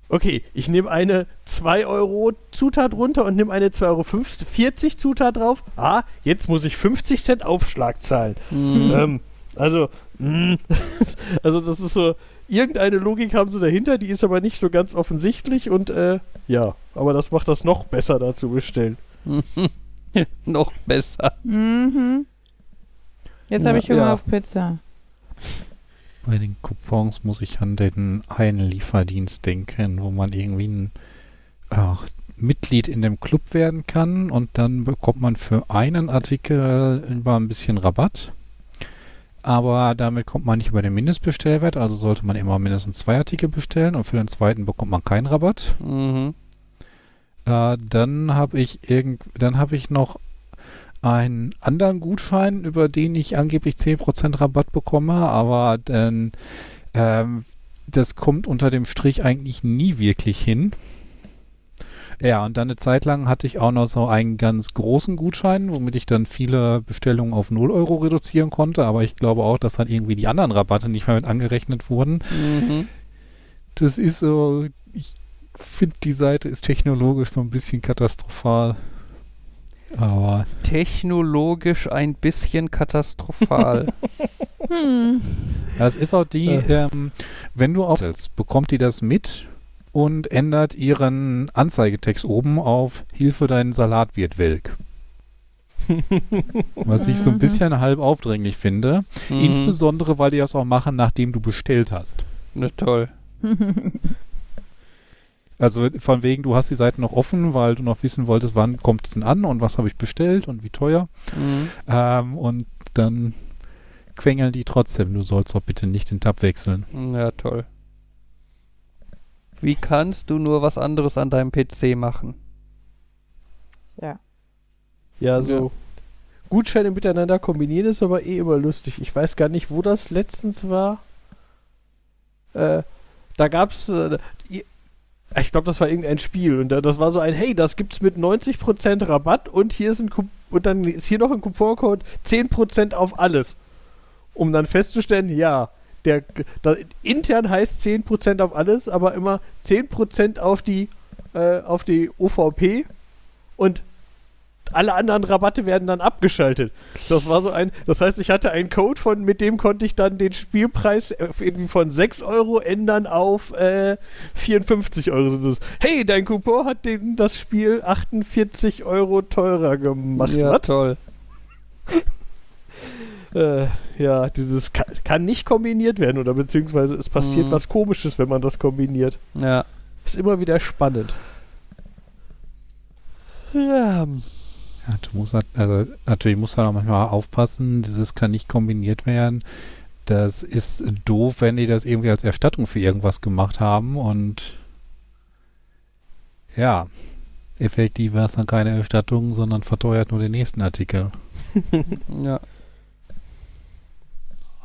Okay, ich nehme eine 2 Euro Zutat runter und nehme eine 2,40 Euro Zutat drauf. Ah, jetzt muss ich 50 Cent Aufschlag zahlen. Hm. Ähm, also, mm, also das ist so, irgendeine Logik haben sie dahinter, die ist aber nicht so ganz offensichtlich und äh, ja, aber das macht das noch besser da zu bestellen. Noch besser. Mhm. Jetzt habe ich Hunger ja. auf Pizza. Bei den Coupons muss ich an den einen Lieferdienst denken, wo man irgendwie ein ach, Mitglied in dem Club werden kann und dann bekommt man für einen Artikel immer ein bisschen Rabatt. Aber damit kommt man nicht über den Mindestbestellwert, also sollte man immer mindestens zwei Artikel bestellen und für den zweiten bekommt man keinen Rabatt. Mhm. Äh, dann habe ich irgend, dann habe ich noch einen anderen Gutschein, über den ich angeblich 10% Rabatt bekomme, aber dann ähm, das kommt unter dem Strich eigentlich nie wirklich hin. Ja, und dann eine Zeit lang hatte ich auch noch so einen ganz großen Gutschein, womit ich dann viele Bestellungen auf 0 Euro reduzieren konnte, aber ich glaube auch, dass dann irgendwie die anderen Rabatte nicht mehr mit angerechnet wurden. Mhm. Das ist so, ich finde, die Seite ist technologisch so ein bisschen katastrophal. Aber Technologisch ein bisschen katastrophal. Hm. das ist auch die, Äh. ähm, wenn du aufstellst, bekommt die das mit und ändert ihren Anzeigetext oben auf Hilfe, dein Salat wird welk. Was ich so ein Mhm. bisschen halb aufdringlich finde. Mhm. Insbesondere, weil die das auch machen, nachdem du bestellt hast. Ne, toll. Also von wegen, du hast die Seite noch offen, weil du noch wissen wolltest, wann kommt es denn an und was habe ich bestellt und wie teuer. Mhm. Ähm, und dann quengeln die trotzdem. Du sollst doch bitte nicht den Tab wechseln. Ja, toll. Wie kannst du nur was anderes an deinem PC machen? Ja. Ja, so. Gutscheine miteinander kombinieren ist aber eh immer lustig. Ich weiß gar nicht, wo das letztens war. Äh, da gab's. Äh, ich glaube, das war irgendein Spiel und da, das war so ein, hey, das gibt's mit 90% Rabatt und hier ist ein und dann ist hier noch ein Couponcode 10% auf alles. Um dann festzustellen, ja, der da, intern heißt 10% auf alles, aber immer 10% auf die äh, auf die OVP und alle anderen Rabatte werden dann abgeschaltet. Das war so ein, das heißt, ich hatte einen Code von, mit dem konnte ich dann den Spielpreis äh, irgendwie von 6 Euro ändern auf äh, 54 Euro. So hey, dein Coupon hat den, das Spiel 48 Euro teurer gemacht. ja, Was? toll. Äh, ja, dieses kann, kann nicht kombiniert werden oder beziehungsweise es passiert Mhm. was komisches, wenn man das kombiniert. Ja. Ist immer wieder spannend. Ja. Ja, du musst halt, also natürlich musst du halt auch manchmal aufpassen, dieses kann nicht kombiniert werden. Das ist doof, wenn die das irgendwie als Erstattung für irgendwas gemacht haben und ja, effektiv war es dann keine Erstattung, sondern verteuert nur den nächsten Artikel. Ja.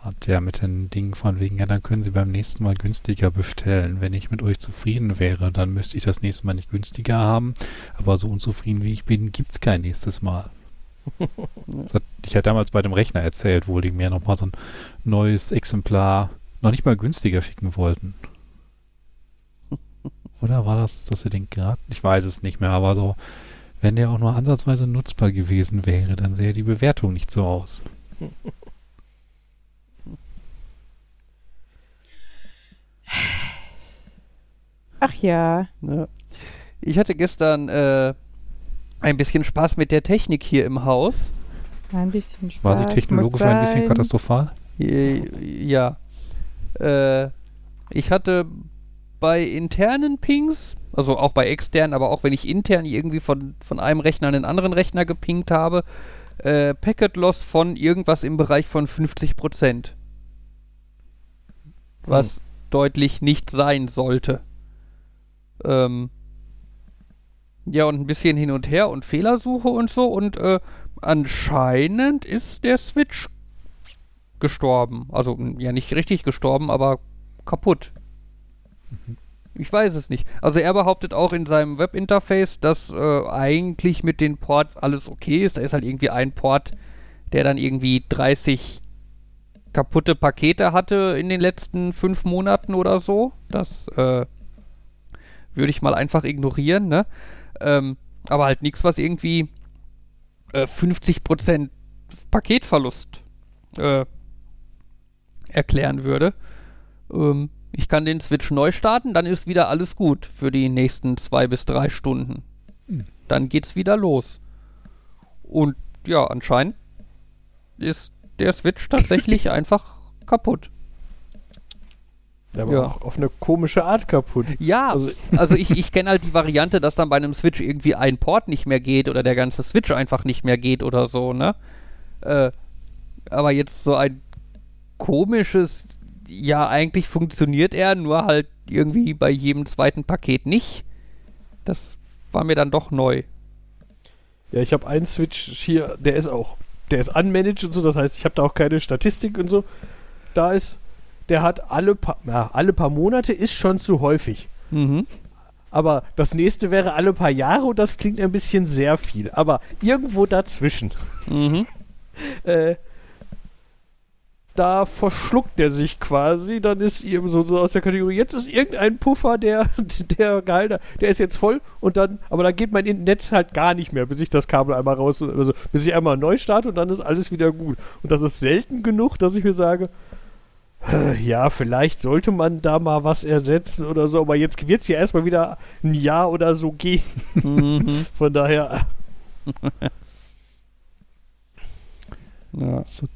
Hat ja mit den Dingen von wegen, ja, dann können Sie beim nächsten Mal günstiger bestellen. Wenn ich mit euch zufrieden wäre, dann müsste ich das nächste Mal nicht günstiger haben. Aber so unzufrieden wie ich bin, gibt es kein nächstes Mal. Das hat, ich hatte damals bei dem Rechner erzählt, wo die mir nochmal so ein neues Exemplar noch nicht mal günstiger schicken wollten. Oder war das, dass sie den gerade? Ich weiß es nicht mehr, aber so, wenn der auch nur ansatzweise nutzbar gewesen wäre, dann sähe die Bewertung nicht so aus. Ach ja. ja. Ich hatte gestern äh, ein bisschen Spaß mit der Technik hier im Haus. Ein bisschen Spaß. War sie technologisch ein bisschen katastrophal? Äh, Ja. Äh, ich hatte bei internen Pings, also auch bei externen, aber auch wenn ich intern irgendwie von, von einem Rechner an den anderen Rechner gepingt habe, äh, Packet Loss von irgendwas im Bereich von 50%. Was deutlich nicht sein sollte. Ähm, ja, und ein bisschen hin und her und Fehlersuche und so. Und äh, anscheinend ist der Switch gestorben. Also ja nicht richtig gestorben, aber kaputt. Ich weiß es nicht. Also er behauptet auch in seinem Webinterface, dass äh, eigentlich mit den Ports alles okay ist. Da ist halt irgendwie ein Port, der dann irgendwie 30 kaputte Pakete hatte in den letzten fünf Monaten oder so. Das äh, würde ich mal einfach ignorieren, ne? Ähm, aber halt nichts, was irgendwie äh, 50% Paketverlust äh, erklären würde. Ähm, ich kann den Switch neu starten, dann ist wieder alles gut für die nächsten zwei bis drei Stunden. Dann geht's wieder los. Und ja, anscheinend ist der Switch tatsächlich einfach kaputt. Aber Ja. auch auf eine komische Art kaputt. Ja, Also- also, ich, ich kenne halt die Variante, dass dann bei einem Switch irgendwie ein Port nicht mehr geht oder der ganze Switch einfach nicht mehr geht oder so, ne? Äh, aber jetzt so ein komisches, ja, eigentlich funktioniert er, nur halt irgendwie bei jedem zweiten Paket nicht. Das war mir dann doch neu. Ja, ich habe einen Switch hier, der ist auch, der ist unmanaged und so, das heißt, ich habe da auch keine Statistik und so. Da ist, der hat alle paar, ja, alle paar Monate ist schon zu häufig. Mhm. Aber das nächste wäre alle paar Jahre und das klingt ein bisschen sehr viel. Aber irgendwo dazwischen, Mhm. äh, da verschluckt der sich quasi, dann ist ihm so, so aus der Kategorie, jetzt ist irgendein Puffer, der, der Gehalt, der ist jetzt voll und dann, aber dann geht mein Netz halt gar nicht mehr, bis ich das Kabel einmal raus, also bis ich einmal neu starte und dann ist alles wieder gut. Und das ist selten genug, dass ich mir sage, äh, ja, vielleicht sollte man da mal was ersetzen oder so, aber jetzt wird es ja erstmal wieder ein Jahr oder so gehen. mhm. Von daher, Ja. So,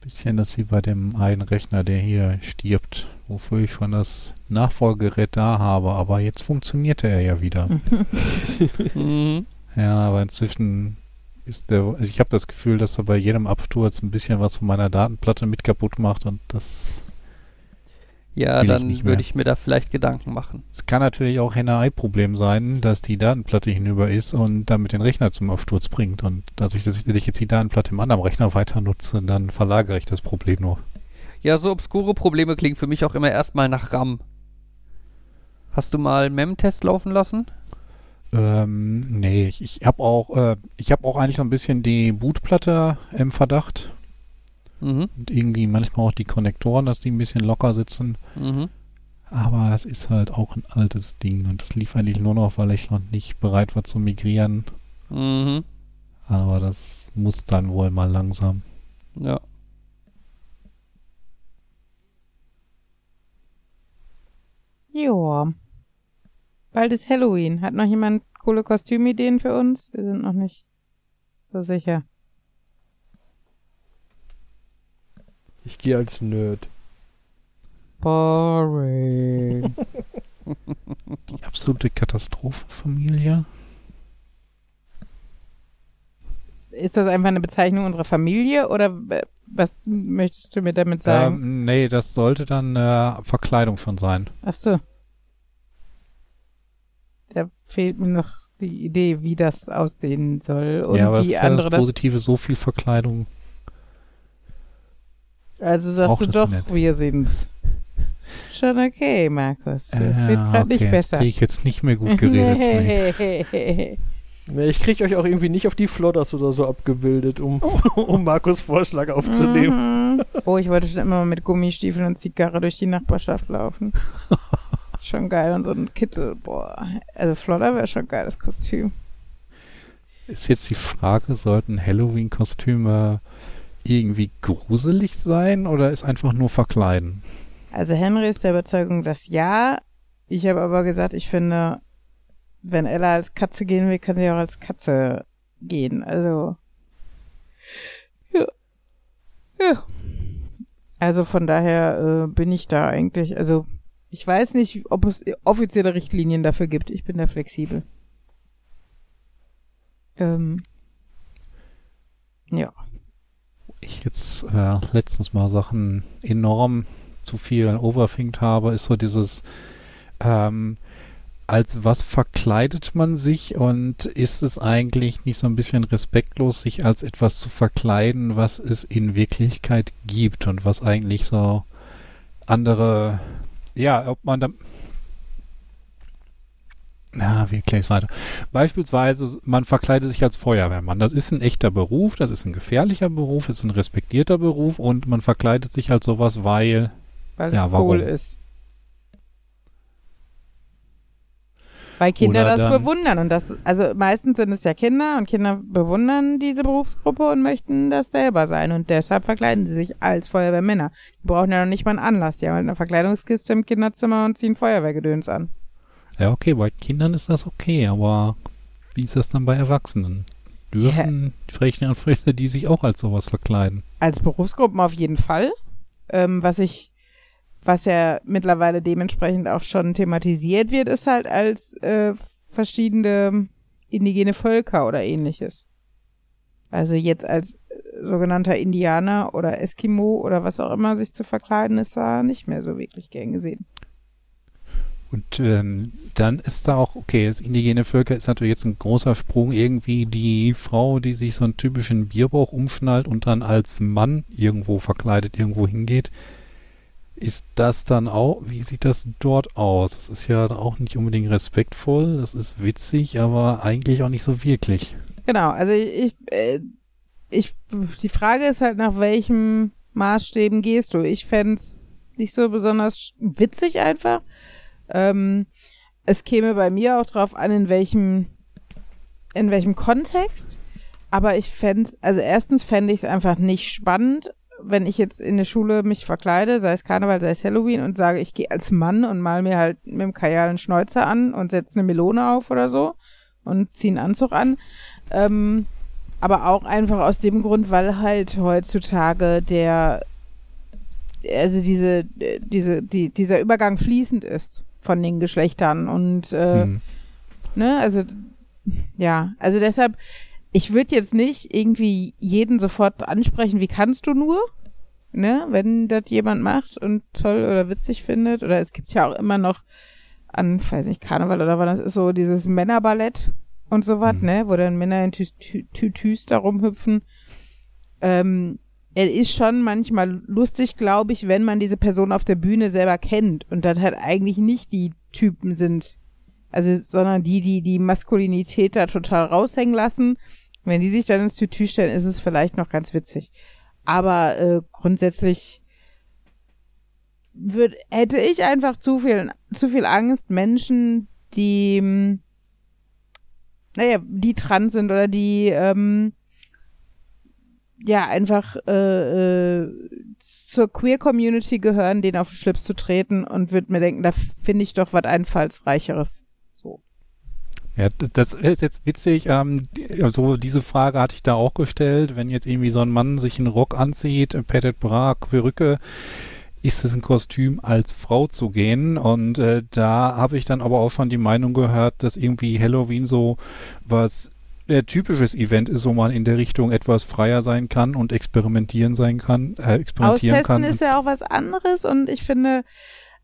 Bisschen das wie bei dem einen Rechner, der hier stirbt, wofür ich schon das Nachfolgerät da habe, aber jetzt funktionierte er ja wieder. Mhm. Ja, aber inzwischen ist der, also ich habe das Gefühl, dass er bei jedem Absturz ein bisschen was von meiner Datenplatte mit kaputt macht und das, Ja, Will ich dann würde ich mir da vielleicht Gedanken machen. es kann natürlich auch Henne-Ei-Problem sein, dass die Datenplatte hinüber ist und damit den Rechner zum Absturz bringt und dadurch, dass ich jetzt die Datenplatte im anderen Rechner weiter nutze, dann verlagere ich das Problem nur. Ja, so obskure Probleme klingen für mich auch immer erstmal nach RAM. Hast du mal MEM-Test laufen lassen? Ähm, nee, ich, ich habe auch, äh, ich habe auch eigentlich so ein bisschen die Bootplatte im Verdacht Mhm. und irgendwie manchmal auch die Konnektoren, dass die ein bisschen locker sitzen. Mhm. Aber es ist halt auch ein altes Ding und es lief eigentlich nur noch, weil ich noch nicht bereit war zu migrieren. Mhm. Aber das muss dann wohl mal langsam. Ja. Joa. Bald ist Halloween. Hat noch jemand coole Kostümideen für uns? Wir sind noch nicht so sicher. Ich gehe als Nerd. Boring. Die absolute Katastrophenfamilie. ist das einfach eine Bezeichnung unserer Familie oder was möchtest du mir damit sagen? Ähm, nee, das sollte dann äh, Verkleidung schon sein. Ach so. Da fehlt mir noch die Idee, wie das aussehen soll und ja, aber das wie ist ja andere das das. Positive, so viel Verkleidung. Also sagst Auch du doch, nett. wir sind's. Schon okay, Markus. Das Äh, wird gerade nicht okay, besser. Das krieg ich jetzt nicht mehr gut geredet. nee. nee. Ich kriege euch auch irgendwie nicht auf die Flodders oder so abgebildet, um, um Markus Vorschlag aufzunehmen. Mhm. Oh, ich wollte schon immer mal mit Gummistiefeln und Zigarre durch die Nachbarschaft laufen. schon geil und so ein Kittel, boah. Also Flodder wäre schon ein geiles Kostüm. Ist jetzt die Frage, sollten Halloween-Kostüme irgendwie gruselig sein oder ist einfach nur verkleiden? Also Henry ist der Überzeugung, dass ja. Ich habe aber gesagt, ich finde, wenn Ella als Katze gehen will, kann sie auch als Katze gehen. Also. Ja. Ja. Also von daher äh, bin ich da eigentlich, also ich weiß nicht, ob es offizielle Richtlinien dafür gibt. Ich bin da flexibel. Ähm. Ja. Ich jetzt äh, letztens mal Sachen enorm zu viel overthinkt habe, ist so dieses, ähm, als was verkleidet man sich und ist es eigentlich nicht so ein bisschen respektlos, sich als etwas zu verkleiden, was es in Wirklichkeit gibt und was eigentlich so andere, ja, ob man da, na, wie erkläre ich es weiter? Beispielsweise, man verkleidet sich als Feuerwehrmann. Das ist ein echter Beruf, das ist ein gefährlicher Beruf, ist ein respektierter Beruf und man verkleidet sich als sowas, weil Weil es Ja, cool warum? ist. Weil Kinder Oder das bewundern und das, also meistens sind es ja Kinder und Kinder bewundern diese Berufsgruppe und möchten das selber sein und deshalb verkleiden sie sich als Feuerwehrmänner. Die brauchen ja noch nicht mal einen Anlass, die haben halt eine Verkleidungskiste im Kinderzimmer und ziehen Feuerwehrgedöns an. Ja, okay, bei Kindern ist das okay, aber wie ist das dann bei Erwachsenen? Dürfen Frechen und Frechen, die sich auch als sowas verkleiden? Als Berufsgruppen auf jeden Fall. Ähm, was ich, was ja mittlerweile dementsprechend auch schon thematisiert wird, ist halt als äh, verschiedene indigene Völker oder ähnliches. Also jetzt als äh, sogenannter Indianer oder Eskimo oder was auch immer sich zu verkleiden, ist da nicht mehr so wirklich gern gesehen. Und ähm, dann ist da auch, okay, das indigene Völker ist natürlich jetzt ein großer Sprung, irgendwie die Frau, die sich so einen typischen Bierbauch umschnallt und dann als Mann irgendwo verkleidet irgendwo hingeht. Ist das dann auch, wie sieht das dort aus? Das ist ja auch nicht unbedingt respektvoll, das ist witzig, aber eigentlich auch nicht so wirklich. Genau, also ich, äh, ich, die Frage ist halt, nach welchem Maßstäben gehst du? Ich fänd's nicht so besonders witzig einfach. Ähm, es käme bei mir auch drauf an, in welchem, in welchem Kontext. Aber ich fänd's, also erstens fände ich es einfach nicht spannend, wenn ich jetzt in der Schule mich verkleide, sei es Karneval, sei es Halloween und sage, ich gehe als Mann und mal mir halt mit dem Kajal einen Schnäuzer an und setze eine Melone auf oder so und ziehe einen Anzug an. Ähm, aber auch einfach aus dem Grund, weil halt heutzutage der, also diese, diese, die, dieser Übergang fließend ist von den Geschlechtern und äh, Hm. ne, also ja, also deshalb, ich würde jetzt nicht irgendwie jeden sofort ansprechen, wie kannst du nur, ne, wenn das jemand macht und toll oder witzig findet oder es gibt ja auch immer noch an, weiß nicht, Karneval oder was das ist, so dieses Männerballett und sowas, Mhm. ne, wo dann Männer in Tü- Tü- Tütüs da rumhüpfen. Ähm, er ist schon manchmal lustig, glaube ich, wenn man diese Person auf der Bühne selber kennt und das halt eigentlich nicht die Typen sind, also, sondern die, die die Maskulinität da total raushängen lassen. Wenn die sich dann ins Tütü stellen, ist es vielleicht noch ganz witzig. Aber äh, grundsätzlich würd, hätte ich einfach zu viel, zu viel Angst, Menschen, die, ähm, naja, die trans sind oder die, ähm, ja, einfach äh, äh, zur Queer-Community gehören, denen auf den Schlips zu treten und würde mir denken, da finde ich doch was Einfallsreicheres. So. Ja, das ist jetzt witzig. Ähm, also diese Frage hatte ich da auch gestellt. Wenn jetzt irgendwie so ein Mann sich einen Rock anzieht, äh, Petted Bra, Perücke, ist es ein Kostüm als Frau zu gehen? Und äh, da habe ich dann aber auch schon die Meinung gehört, dass irgendwie Halloween so was äh, typisches Event ist, wo man in der Richtung etwas freier sein kann und experimentieren sein kann, äh, experimentieren Austesten kann. ist ja auch was anderes und ich finde,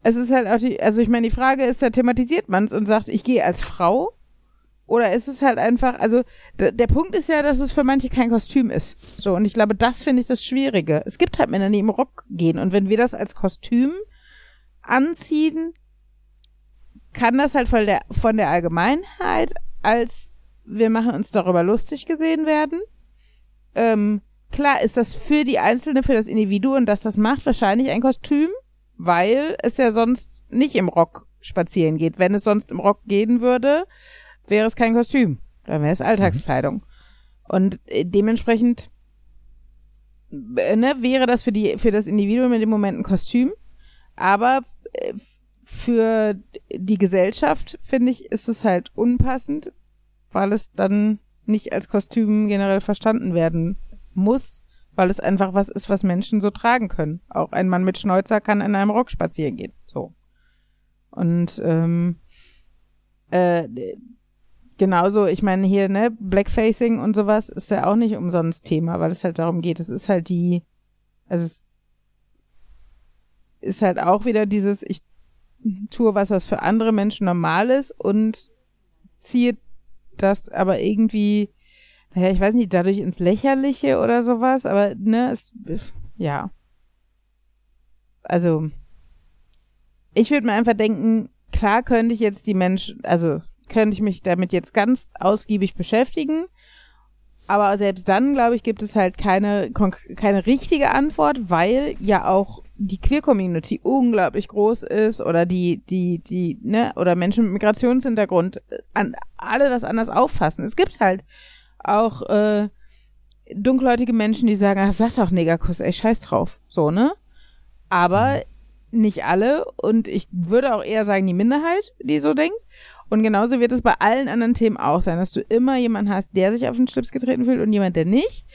es ist halt auch die, also ich meine, die Frage ist ja, thematisiert man es und sagt, ich gehe als Frau? Oder ist es halt einfach, also der Punkt ist ja, dass es für manche kein Kostüm ist. So, und ich glaube, das finde ich das Schwierige. Es gibt halt Männer, die im Rock gehen und wenn wir das als Kostüm anziehen, kann das halt von der, von der Allgemeinheit als wir machen uns darüber lustig gesehen werden. Ähm, klar ist das für die Einzelne, für das Individuum, das das macht, wahrscheinlich ein Kostüm, weil es ja sonst nicht im Rock spazieren geht. Wenn es sonst im Rock gehen würde, wäre es kein Kostüm. Dann wäre es Alltagskleidung. Und äh, dementsprechend äh, ne, wäre das für die für das Individuum in dem Moment ein Kostüm, aber äh, für die Gesellschaft finde ich ist es halt unpassend, weil es dann nicht als Kostüm generell verstanden werden muss, weil es einfach was ist, was Menschen so tragen können. Auch ein Mann mit Schnäuzer kann in einem Rock spazieren gehen. So. Und ähm, äh, genauso, ich meine hier, ne, Blackfacing und sowas ist ja auch nicht umsonst Thema, weil es halt darum geht, es ist halt die, also es ist halt auch wieder dieses, ich tue was, was für andere Menschen normal ist und ziehe das aber irgendwie, naja, ich weiß nicht, dadurch ins Lächerliche oder sowas, aber ne, es, ja. Also, ich würde mir einfach denken, klar könnte ich jetzt die Menschen, also könnte ich mich damit jetzt ganz ausgiebig beschäftigen, aber selbst dann, glaube ich, gibt es halt keine, keine richtige Antwort, weil ja auch die Queer-Community unglaublich groß ist oder die, die, die, ne, oder Menschen mit Migrationshintergrund äh, an, alle das anders auffassen. Es gibt halt auch äh, dunkelhäutige Menschen, die sagen, ach, sag doch Negerkuss, ey, scheiß drauf. So, ne? Aber nicht alle und ich würde auch eher sagen, die Minderheit, die so denkt. Und genauso wird es bei allen anderen Themen auch sein, dass du immer jemanden hast, der sich auf den Schlips getreten fühlt und jemand, der nicht.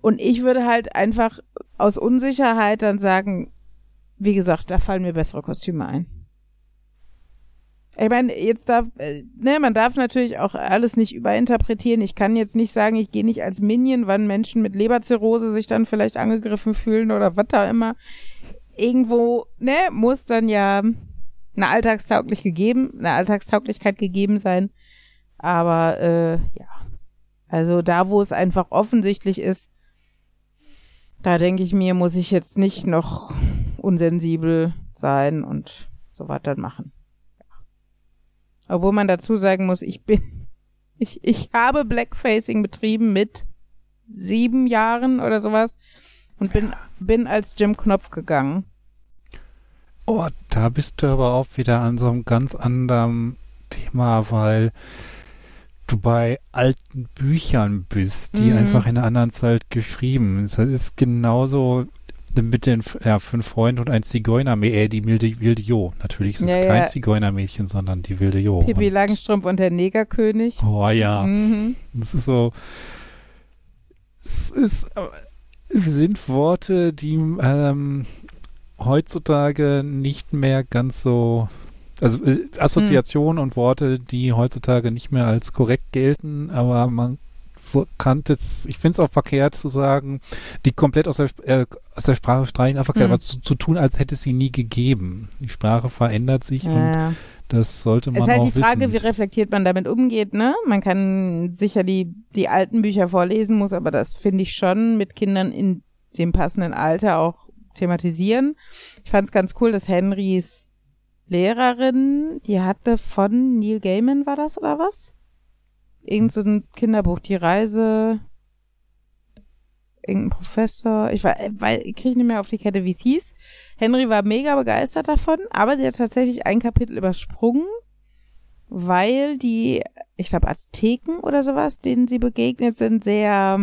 Und ich würde halt einfach aus Unsicherheit dann sagen, wie gesagt, da fallen mir bessere Kostüme ein. Ich meine, jetzt darf, äh, ne, man darf natürlich auch alles nicht überinterpretieren. Ich kann jetzt nicht sagen, ich gehe nicht als Minion, wann Menschen mit Leberzirrhose sich dann vielleicht angegriffen fühlen oder was da immer. Irgendwo, ne, muss dann ja eine Alltagstauglich gegeben, eine Alltagstauglichkeit gegeben sein. Aber äh, ja, also da, wo es einfach offensichtlich ist, da denke ich mir, muss ich jetzt nicht noch unsensibel sein und so dann machen. Ja. Obwohl man dazu sagen muss, ich bin, ich, ich habe Blackfacing betrieben mit sieben Jahren oder sowas und bin, bin als Jim Knopf gegangen. Oh, da bist du aber auch wieder an so einem ganz anderen Thema, weil du bei alten Büchern bist, die Mhm. einfach in einer anderen Zeit geschrieben. Das ist genauso mit den ja, fünf Freunden und ein Zigeunermädchen, äh, die wilde, wilde Jo. Natürlich ist es Ja, kein ja. Zigeunermädchen, sondern die wilde Jo. Pippi Und- Langstrumpf und der Negerkönig. Oh ja. Mhm. Das ist so. Es ist, sind Worte, die ähm, heutzutage nicht mehr ganz so, also äh, Assoziationen und Worte, die heutzutage nicht mehr als korrekt gelten, aber man so kann jetzt, ich finde es auch verkehrt zu sagen, die komplett aus der, äh, aus der Sprache streichen, einfach Hm. aber zu, zu tun, als hätte es sie nie gegeben. Die Sprache verändert sich und Ja. das sollte man Es ist halt auch die Frage, wissen. wie reflektiert man damit umgeht, ne? Man kann sicher die, die alten Bücher vorlesen, muss aber das, finde ich, schon mit Kindern in dem passenden Alter auch thematisieren. Ich fand es ganz cool, dass Henrys Lehrerin, die hatte von Neil Gaiman, war das oder was? Irgend so ein Kinderbuch, die Reise, irgendein Professor, ich war, weil, ich kriege nicht mehr auf die Kette, wie es hieß. Henry war mega begeistert davon, aber sie hat tatsächlich ein Kapitel übersprungen, weil die, ich glaube, Azteken oder sowas, denen sie begegnet sind, sehr,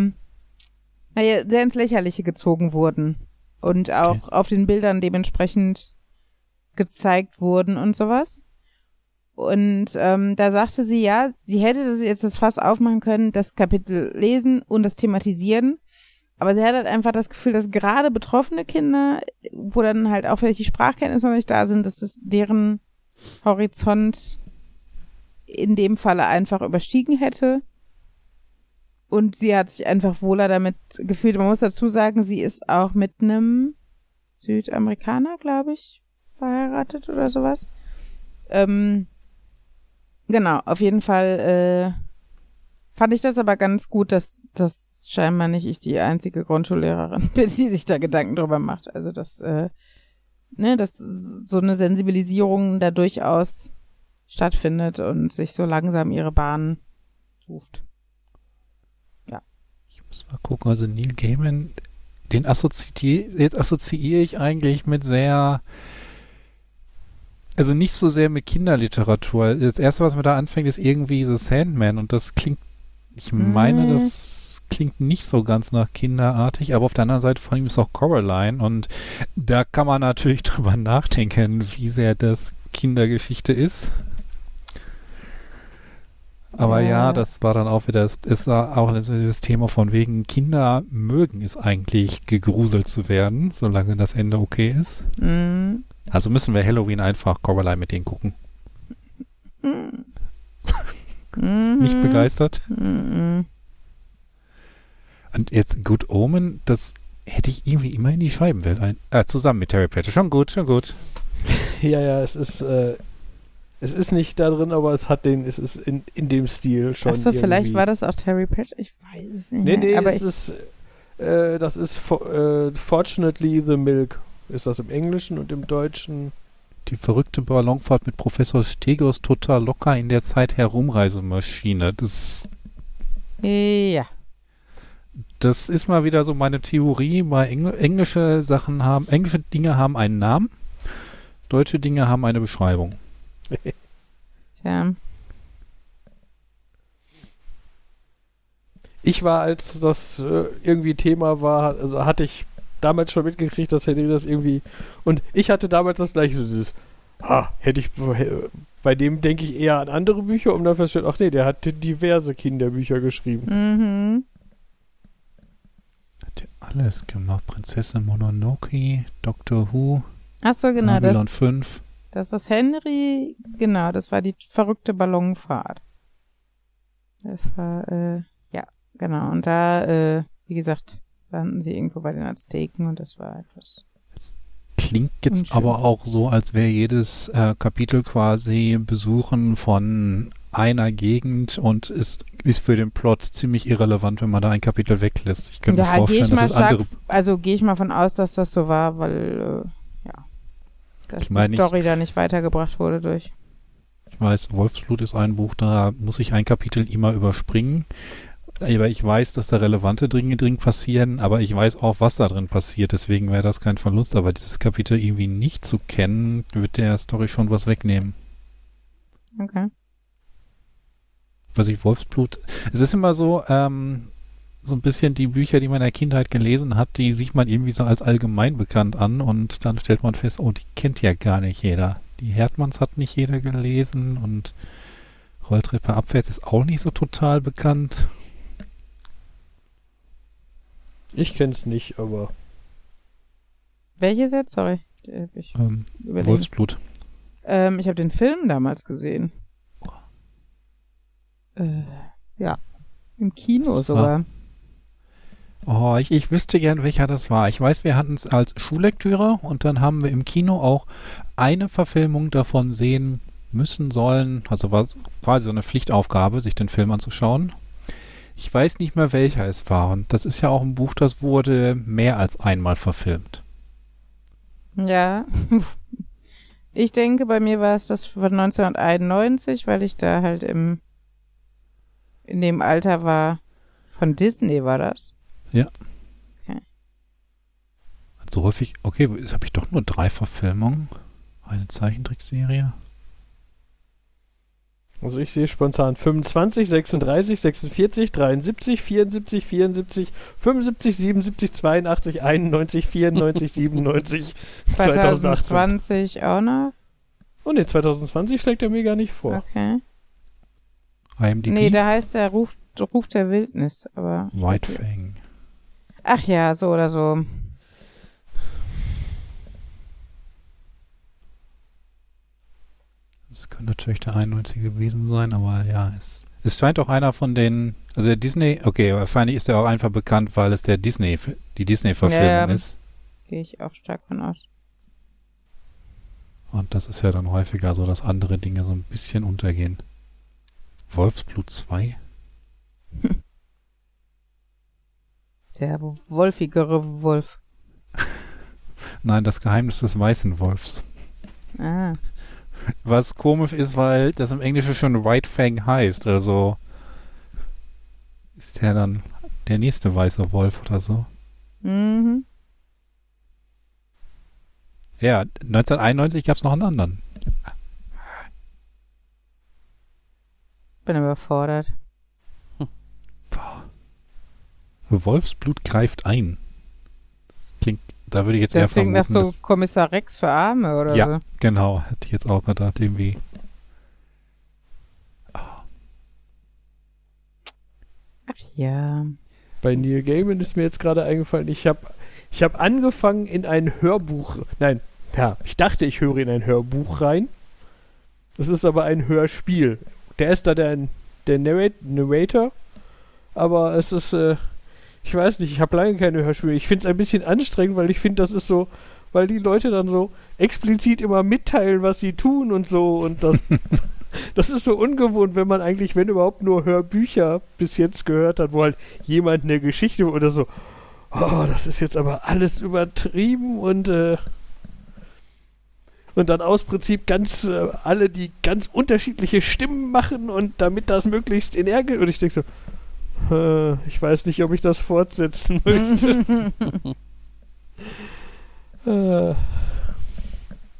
naja, sehr ins Lächerliche gezogen wurden. Und auch Okay. auf den Bildern dementsprechend gezeigt wurden und sowas. Und ähm, da sagte sie, ja, sie hätte das jetzt das Fass aufmachen können, das Kapitel lesen und das thematisieren. Aber sie hat halt einfach das Gefühl, dass gerade betroffene Kinder, wo dann halt auch vielleicht die Sprachkenntnisse noch nicht da sind, dass das deren Horizont in dem Falle einfach überstiegen hätte. Und sie hat sich einfach wohler damit gefühlt. Man muss dazu sagen, sie ist auch mit einem Südamerikaner, glaube ich, verheiratet oder sowas. Ähm, genau, auf jeden Fall äh, fand ich das aber ganz gut, dass das scheinbar nicht ich die einzige Grundschullehrerin bin, die sich da Gedanken drüber macht. Also dass, äh, ne, dass so eine Sensibilisierung da durchaus stattfindet und sich so langsam ihre Bahn sucht. Ich muss mal gucken, also Neil Gaiman, den assoziiere jetzt assoziiere ich eigentlich mit sehr, also nicht so sehr mit Kinderliteratur. Das erste, was mir da anfängt, ist irgendwie The Sandman und das klingt, ich meine, Mhm. das klingt nicht so ganz nach kinderartig, aber auf der anderen Seite von ihm ist auch Coraline und da kann man natürlich drüber nachdenken, wie sehr das Kindergeschichte ist. Aber ja, Ja. das war dann auch wieder, das ist auch das, das Thema von wegen, Kinder mögen es eigentlich, gegruselt zu werden, solange das Ende okay ist. Mhm. Also müssen wir Halloween einfach Coraline mit denen gucken. Mhm. Nicht begeistert. Mhm. Und jetzt Good Omen, das hätte ich irgendwie immer in die Scheibenwelt ein. Äh, zusammen mit Terry Pratchett. Schon gut, schon gut. Ja, ja, es ist, äh, es ist nicht da drin, aber es hat den, es ist in, in dem Stil schon. Achso, vielleicht war das auch Terry Pratchett. Ich weiß es nicht. Nee, nee, aber es ist, äh, das ist fo äh, Fortunately the Milk. Ist das im Englischen und im Deutschen? Die verrückte Ballonfahrt mit Professor Stegos total locker in der Zeit Herumreisemaschine. Das, ja. das ist mal wieder so meine Theorie, weil Engl englische Sachen haben, englische Dinge haben einen Namen, deutsche Dinge haben eine Beschreibung. Tja. Ich war, als das äh, irgendwie Thema war, also hatte ich damals schon mitgekriegt, dass Henry das irgendwie. Und ich hatte damals das gleiche, so dieses, ha, hätte ich. Bei dem denke ich eher an andere Bücher, um dann festzustellen, ach nee, der hat diverse Kinderbücher geschrieben. Mhm. Hat er alles gemacht. Prinzessin Mononoke, Doctor Who, Achso, genau. Das, Babylon 5. das, was Henry, genau, das war die verrückte Ballonfahrt. Das war, äh, ja, genau. Und da, äh, wie gesagt, landen sie irgendwo bei den Azteken und das war etwas. Klingt jetzt Unschön. aber auch so, als wäre jedes äh, Kapitel quasi Besuchen von einer Gegend und ist, ist für den Plot ziemlich irrelevant, wenn man da ein Kapitel weglässt. Ich könnte mir Ja, gehe vorstellen, ich dass es stark, andere. also gehe ich mal von aus, dass das so war, weil, äh, ja, dass Ich meine, die ich- Story da nicht weitergebracht wurde durch. Ich weiß, Wolfsblut ist ein Buch, da muss ich ein Kapitel immer überspringen. Aber ich weiß, dass da relevante Dinge drin passieren, aber ich weiß auch, was da drin passiert. Deswegen wäre das kein Verlust. Aber dieses Kapitel irgendwie nicht zu kennen, wird der Story schon was wegnehmen. Okay. was ich Wolfsblut. Es ist immer so, ähm, so ein bisschen die Bücher, die man in der Kindheit gelesen hat, die sieht man irgendwie so als allgemein bekannt an und dann stellt man fest, oh, die kennt ja gar nicht jeder. Die Herdmanns hat nicht jeder gelesen und Rolltreppe abwärts ist auch nicht so total bekannt. Ich kenn's nicht, aber. Welches jetzt? Sorry. Äh, Ich, Ähm. Wolfsblut. ähm, ich habe den Film damals gesehen. Äh, ja. Im Kino Das sogar. Oh, ich, ich wüsste gern, welcher das war. Ich weiß, wir hatten es als Schullektüre und dann haben wir im Kino auch eine Verfilmung davon sehen müssen sollen. Also war es quasi so eine Pflichtaufgabe, sich den Film anzuschauen. Ich weiß nicht mehr, welcher es war. Und das ist ja auch ein Buch, das wurde mehr als einmal verfilmt. Ja. Ich denke, bei mir war es das von 1991, weil ich da halt im in dem Alter war. Von Disney war das. So häufig, okay, jetzt habe ich doch nur drei Verfilmungen. Eine Zeichentrickserie. Also ich sehe spontan 25, 36, 46, 73, 74, 74, 75, 77, 82, 91, 94, 97, 2018. 2020 auch noch. Oh ne, 2020 schlägt er mir gar nicht vor. Okay. IMDb. Nee, da heißt der Ruf, Ruf der Wildnis, aber. White Fang. Ach ja, so oder so. Das könnte natürlich der 91 gewesen sein, aber ja, es, es scheint auch einer von den, also der Disney, okay, wahrscheinlich ist er auch einfach bekannt, weil es der Disney, die Disney-Verfilmung ja. ist. Gehe ich auch stark von aus. Und das ist ja dann häufiger so, dass andere Dinge so ein bisschen untergehen. Wolfsblut 2? Der wolfigere Wolf. Nein, das Geheimnis des weißen Wolfs. Ah. Was komisch ist, weil das im Englischen schon White Fang heißt, also ist der dann der nächste weiße Wolf oder so. Mhm. Ja, 1991 gab es noch einen anderen. Bin überfordert. Wolfsblut greift ein. Da würde ich jetzt eher klingt nach vermuten, so Kommissar Rex für Arme oder Ja. so. Genau, hätte ich jetzt auch gedacht, irgendwie. Ach ja. Bei Neil Gaiman ist mir jetzt gerade eingefallen, ich habe ich hab angefangen in ein Hörbuch, nein, ja, ich dachte, ich höre in ein Hörbuch rein. Das ist aber ein Hörspiel. Der ist da der, der Narrat Narrator, aber es ist, äh, ich weiß nicht, ich habe lange keine Hörspiele. Ich finde es ein bisschen anstrengend, weil ich finde, das ist so, weil die Leute dann so explizit immer mitteilen, was sie tun und so und das das ist so ungewohnt, wenn man eigentlich, wenn überhaupt, nur Hörbücher bis jetzt gehört hat, wo halt jemand eine Geschichte oder so, oh, das ist jetzt aber alles übertrieben und äh, und dann aus Prinzip ganz äh, alle, die ganz unterschiedliche Stimmen machen und damit das möglichst energisch und ich denke so, ich weiß nicht, ob ich das fortsetzen möchte. äh,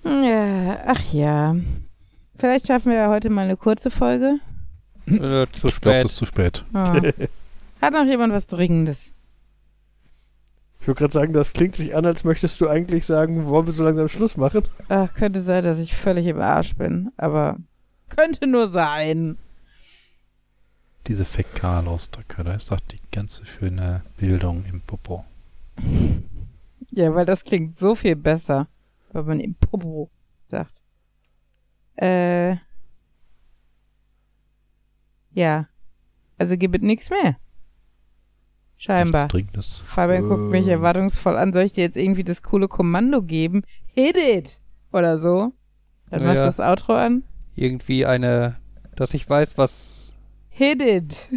ja. Ach ja. Vielleicht schaffen wir ja heute mal eine kurze Folge. Äh, zu ich glaube, spät. das ist zu spät. Ah. Hat noch jemand was Dringendes? ich würde gerade sagen, das klingt sich an, als möchtest du eigentlich sagen, wollen wir so langsam Schluss machen? Ach, könnte sein, dass ich völlig im Arsch bin, aber könnte nur sein. Diese Fäkalausdrücke, da ist doch die ganze schöne Bildung im Popo. Ja, weil das klingt so viel besser, wenn man im Popo sagt. Äh. Ja. Also gibt es nichts mehr. Scheinbar. Dringendes. Fabian guckt mich Äh. erwartungsvoll an. Soll ich dir jetzt irgendwie das coole Kommando geben? Hit it! Oder so? Dann machst du das Outro an. Irgendwie eine, dass ich weiß, was. Hit it!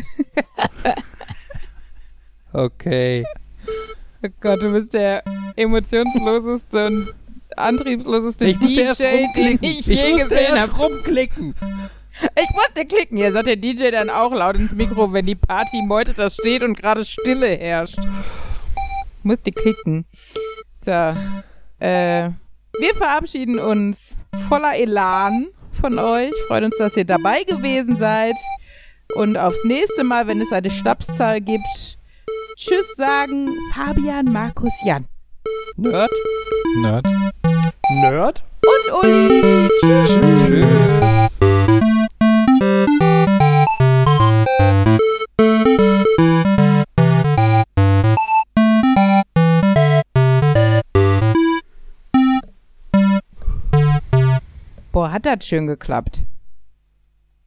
Okay. Oh Gott, du bist der emotionsloseste und antriebsloseste Ich DJ, den ich je musste gesehen habe. rumklicken. Ich musste klicken. Hier sagt der DJ dann auch laut ins Mikro, wenn die Party Meute da steht und gerade Stille herrscht. Musste klicken. So. Äh, wir verabschieden uns voller Elan von euch. Freut uns, dass ihr dabei gewesen seid und aufs nächste Mal, wenn es eine Schnapszahl gibt, Tschüss sagen Fabian, Markus, Jan. Nerd. Nerd. Nerd. Und Uli. Tschüss. Tschüss. Boah, hat das schön geklappt.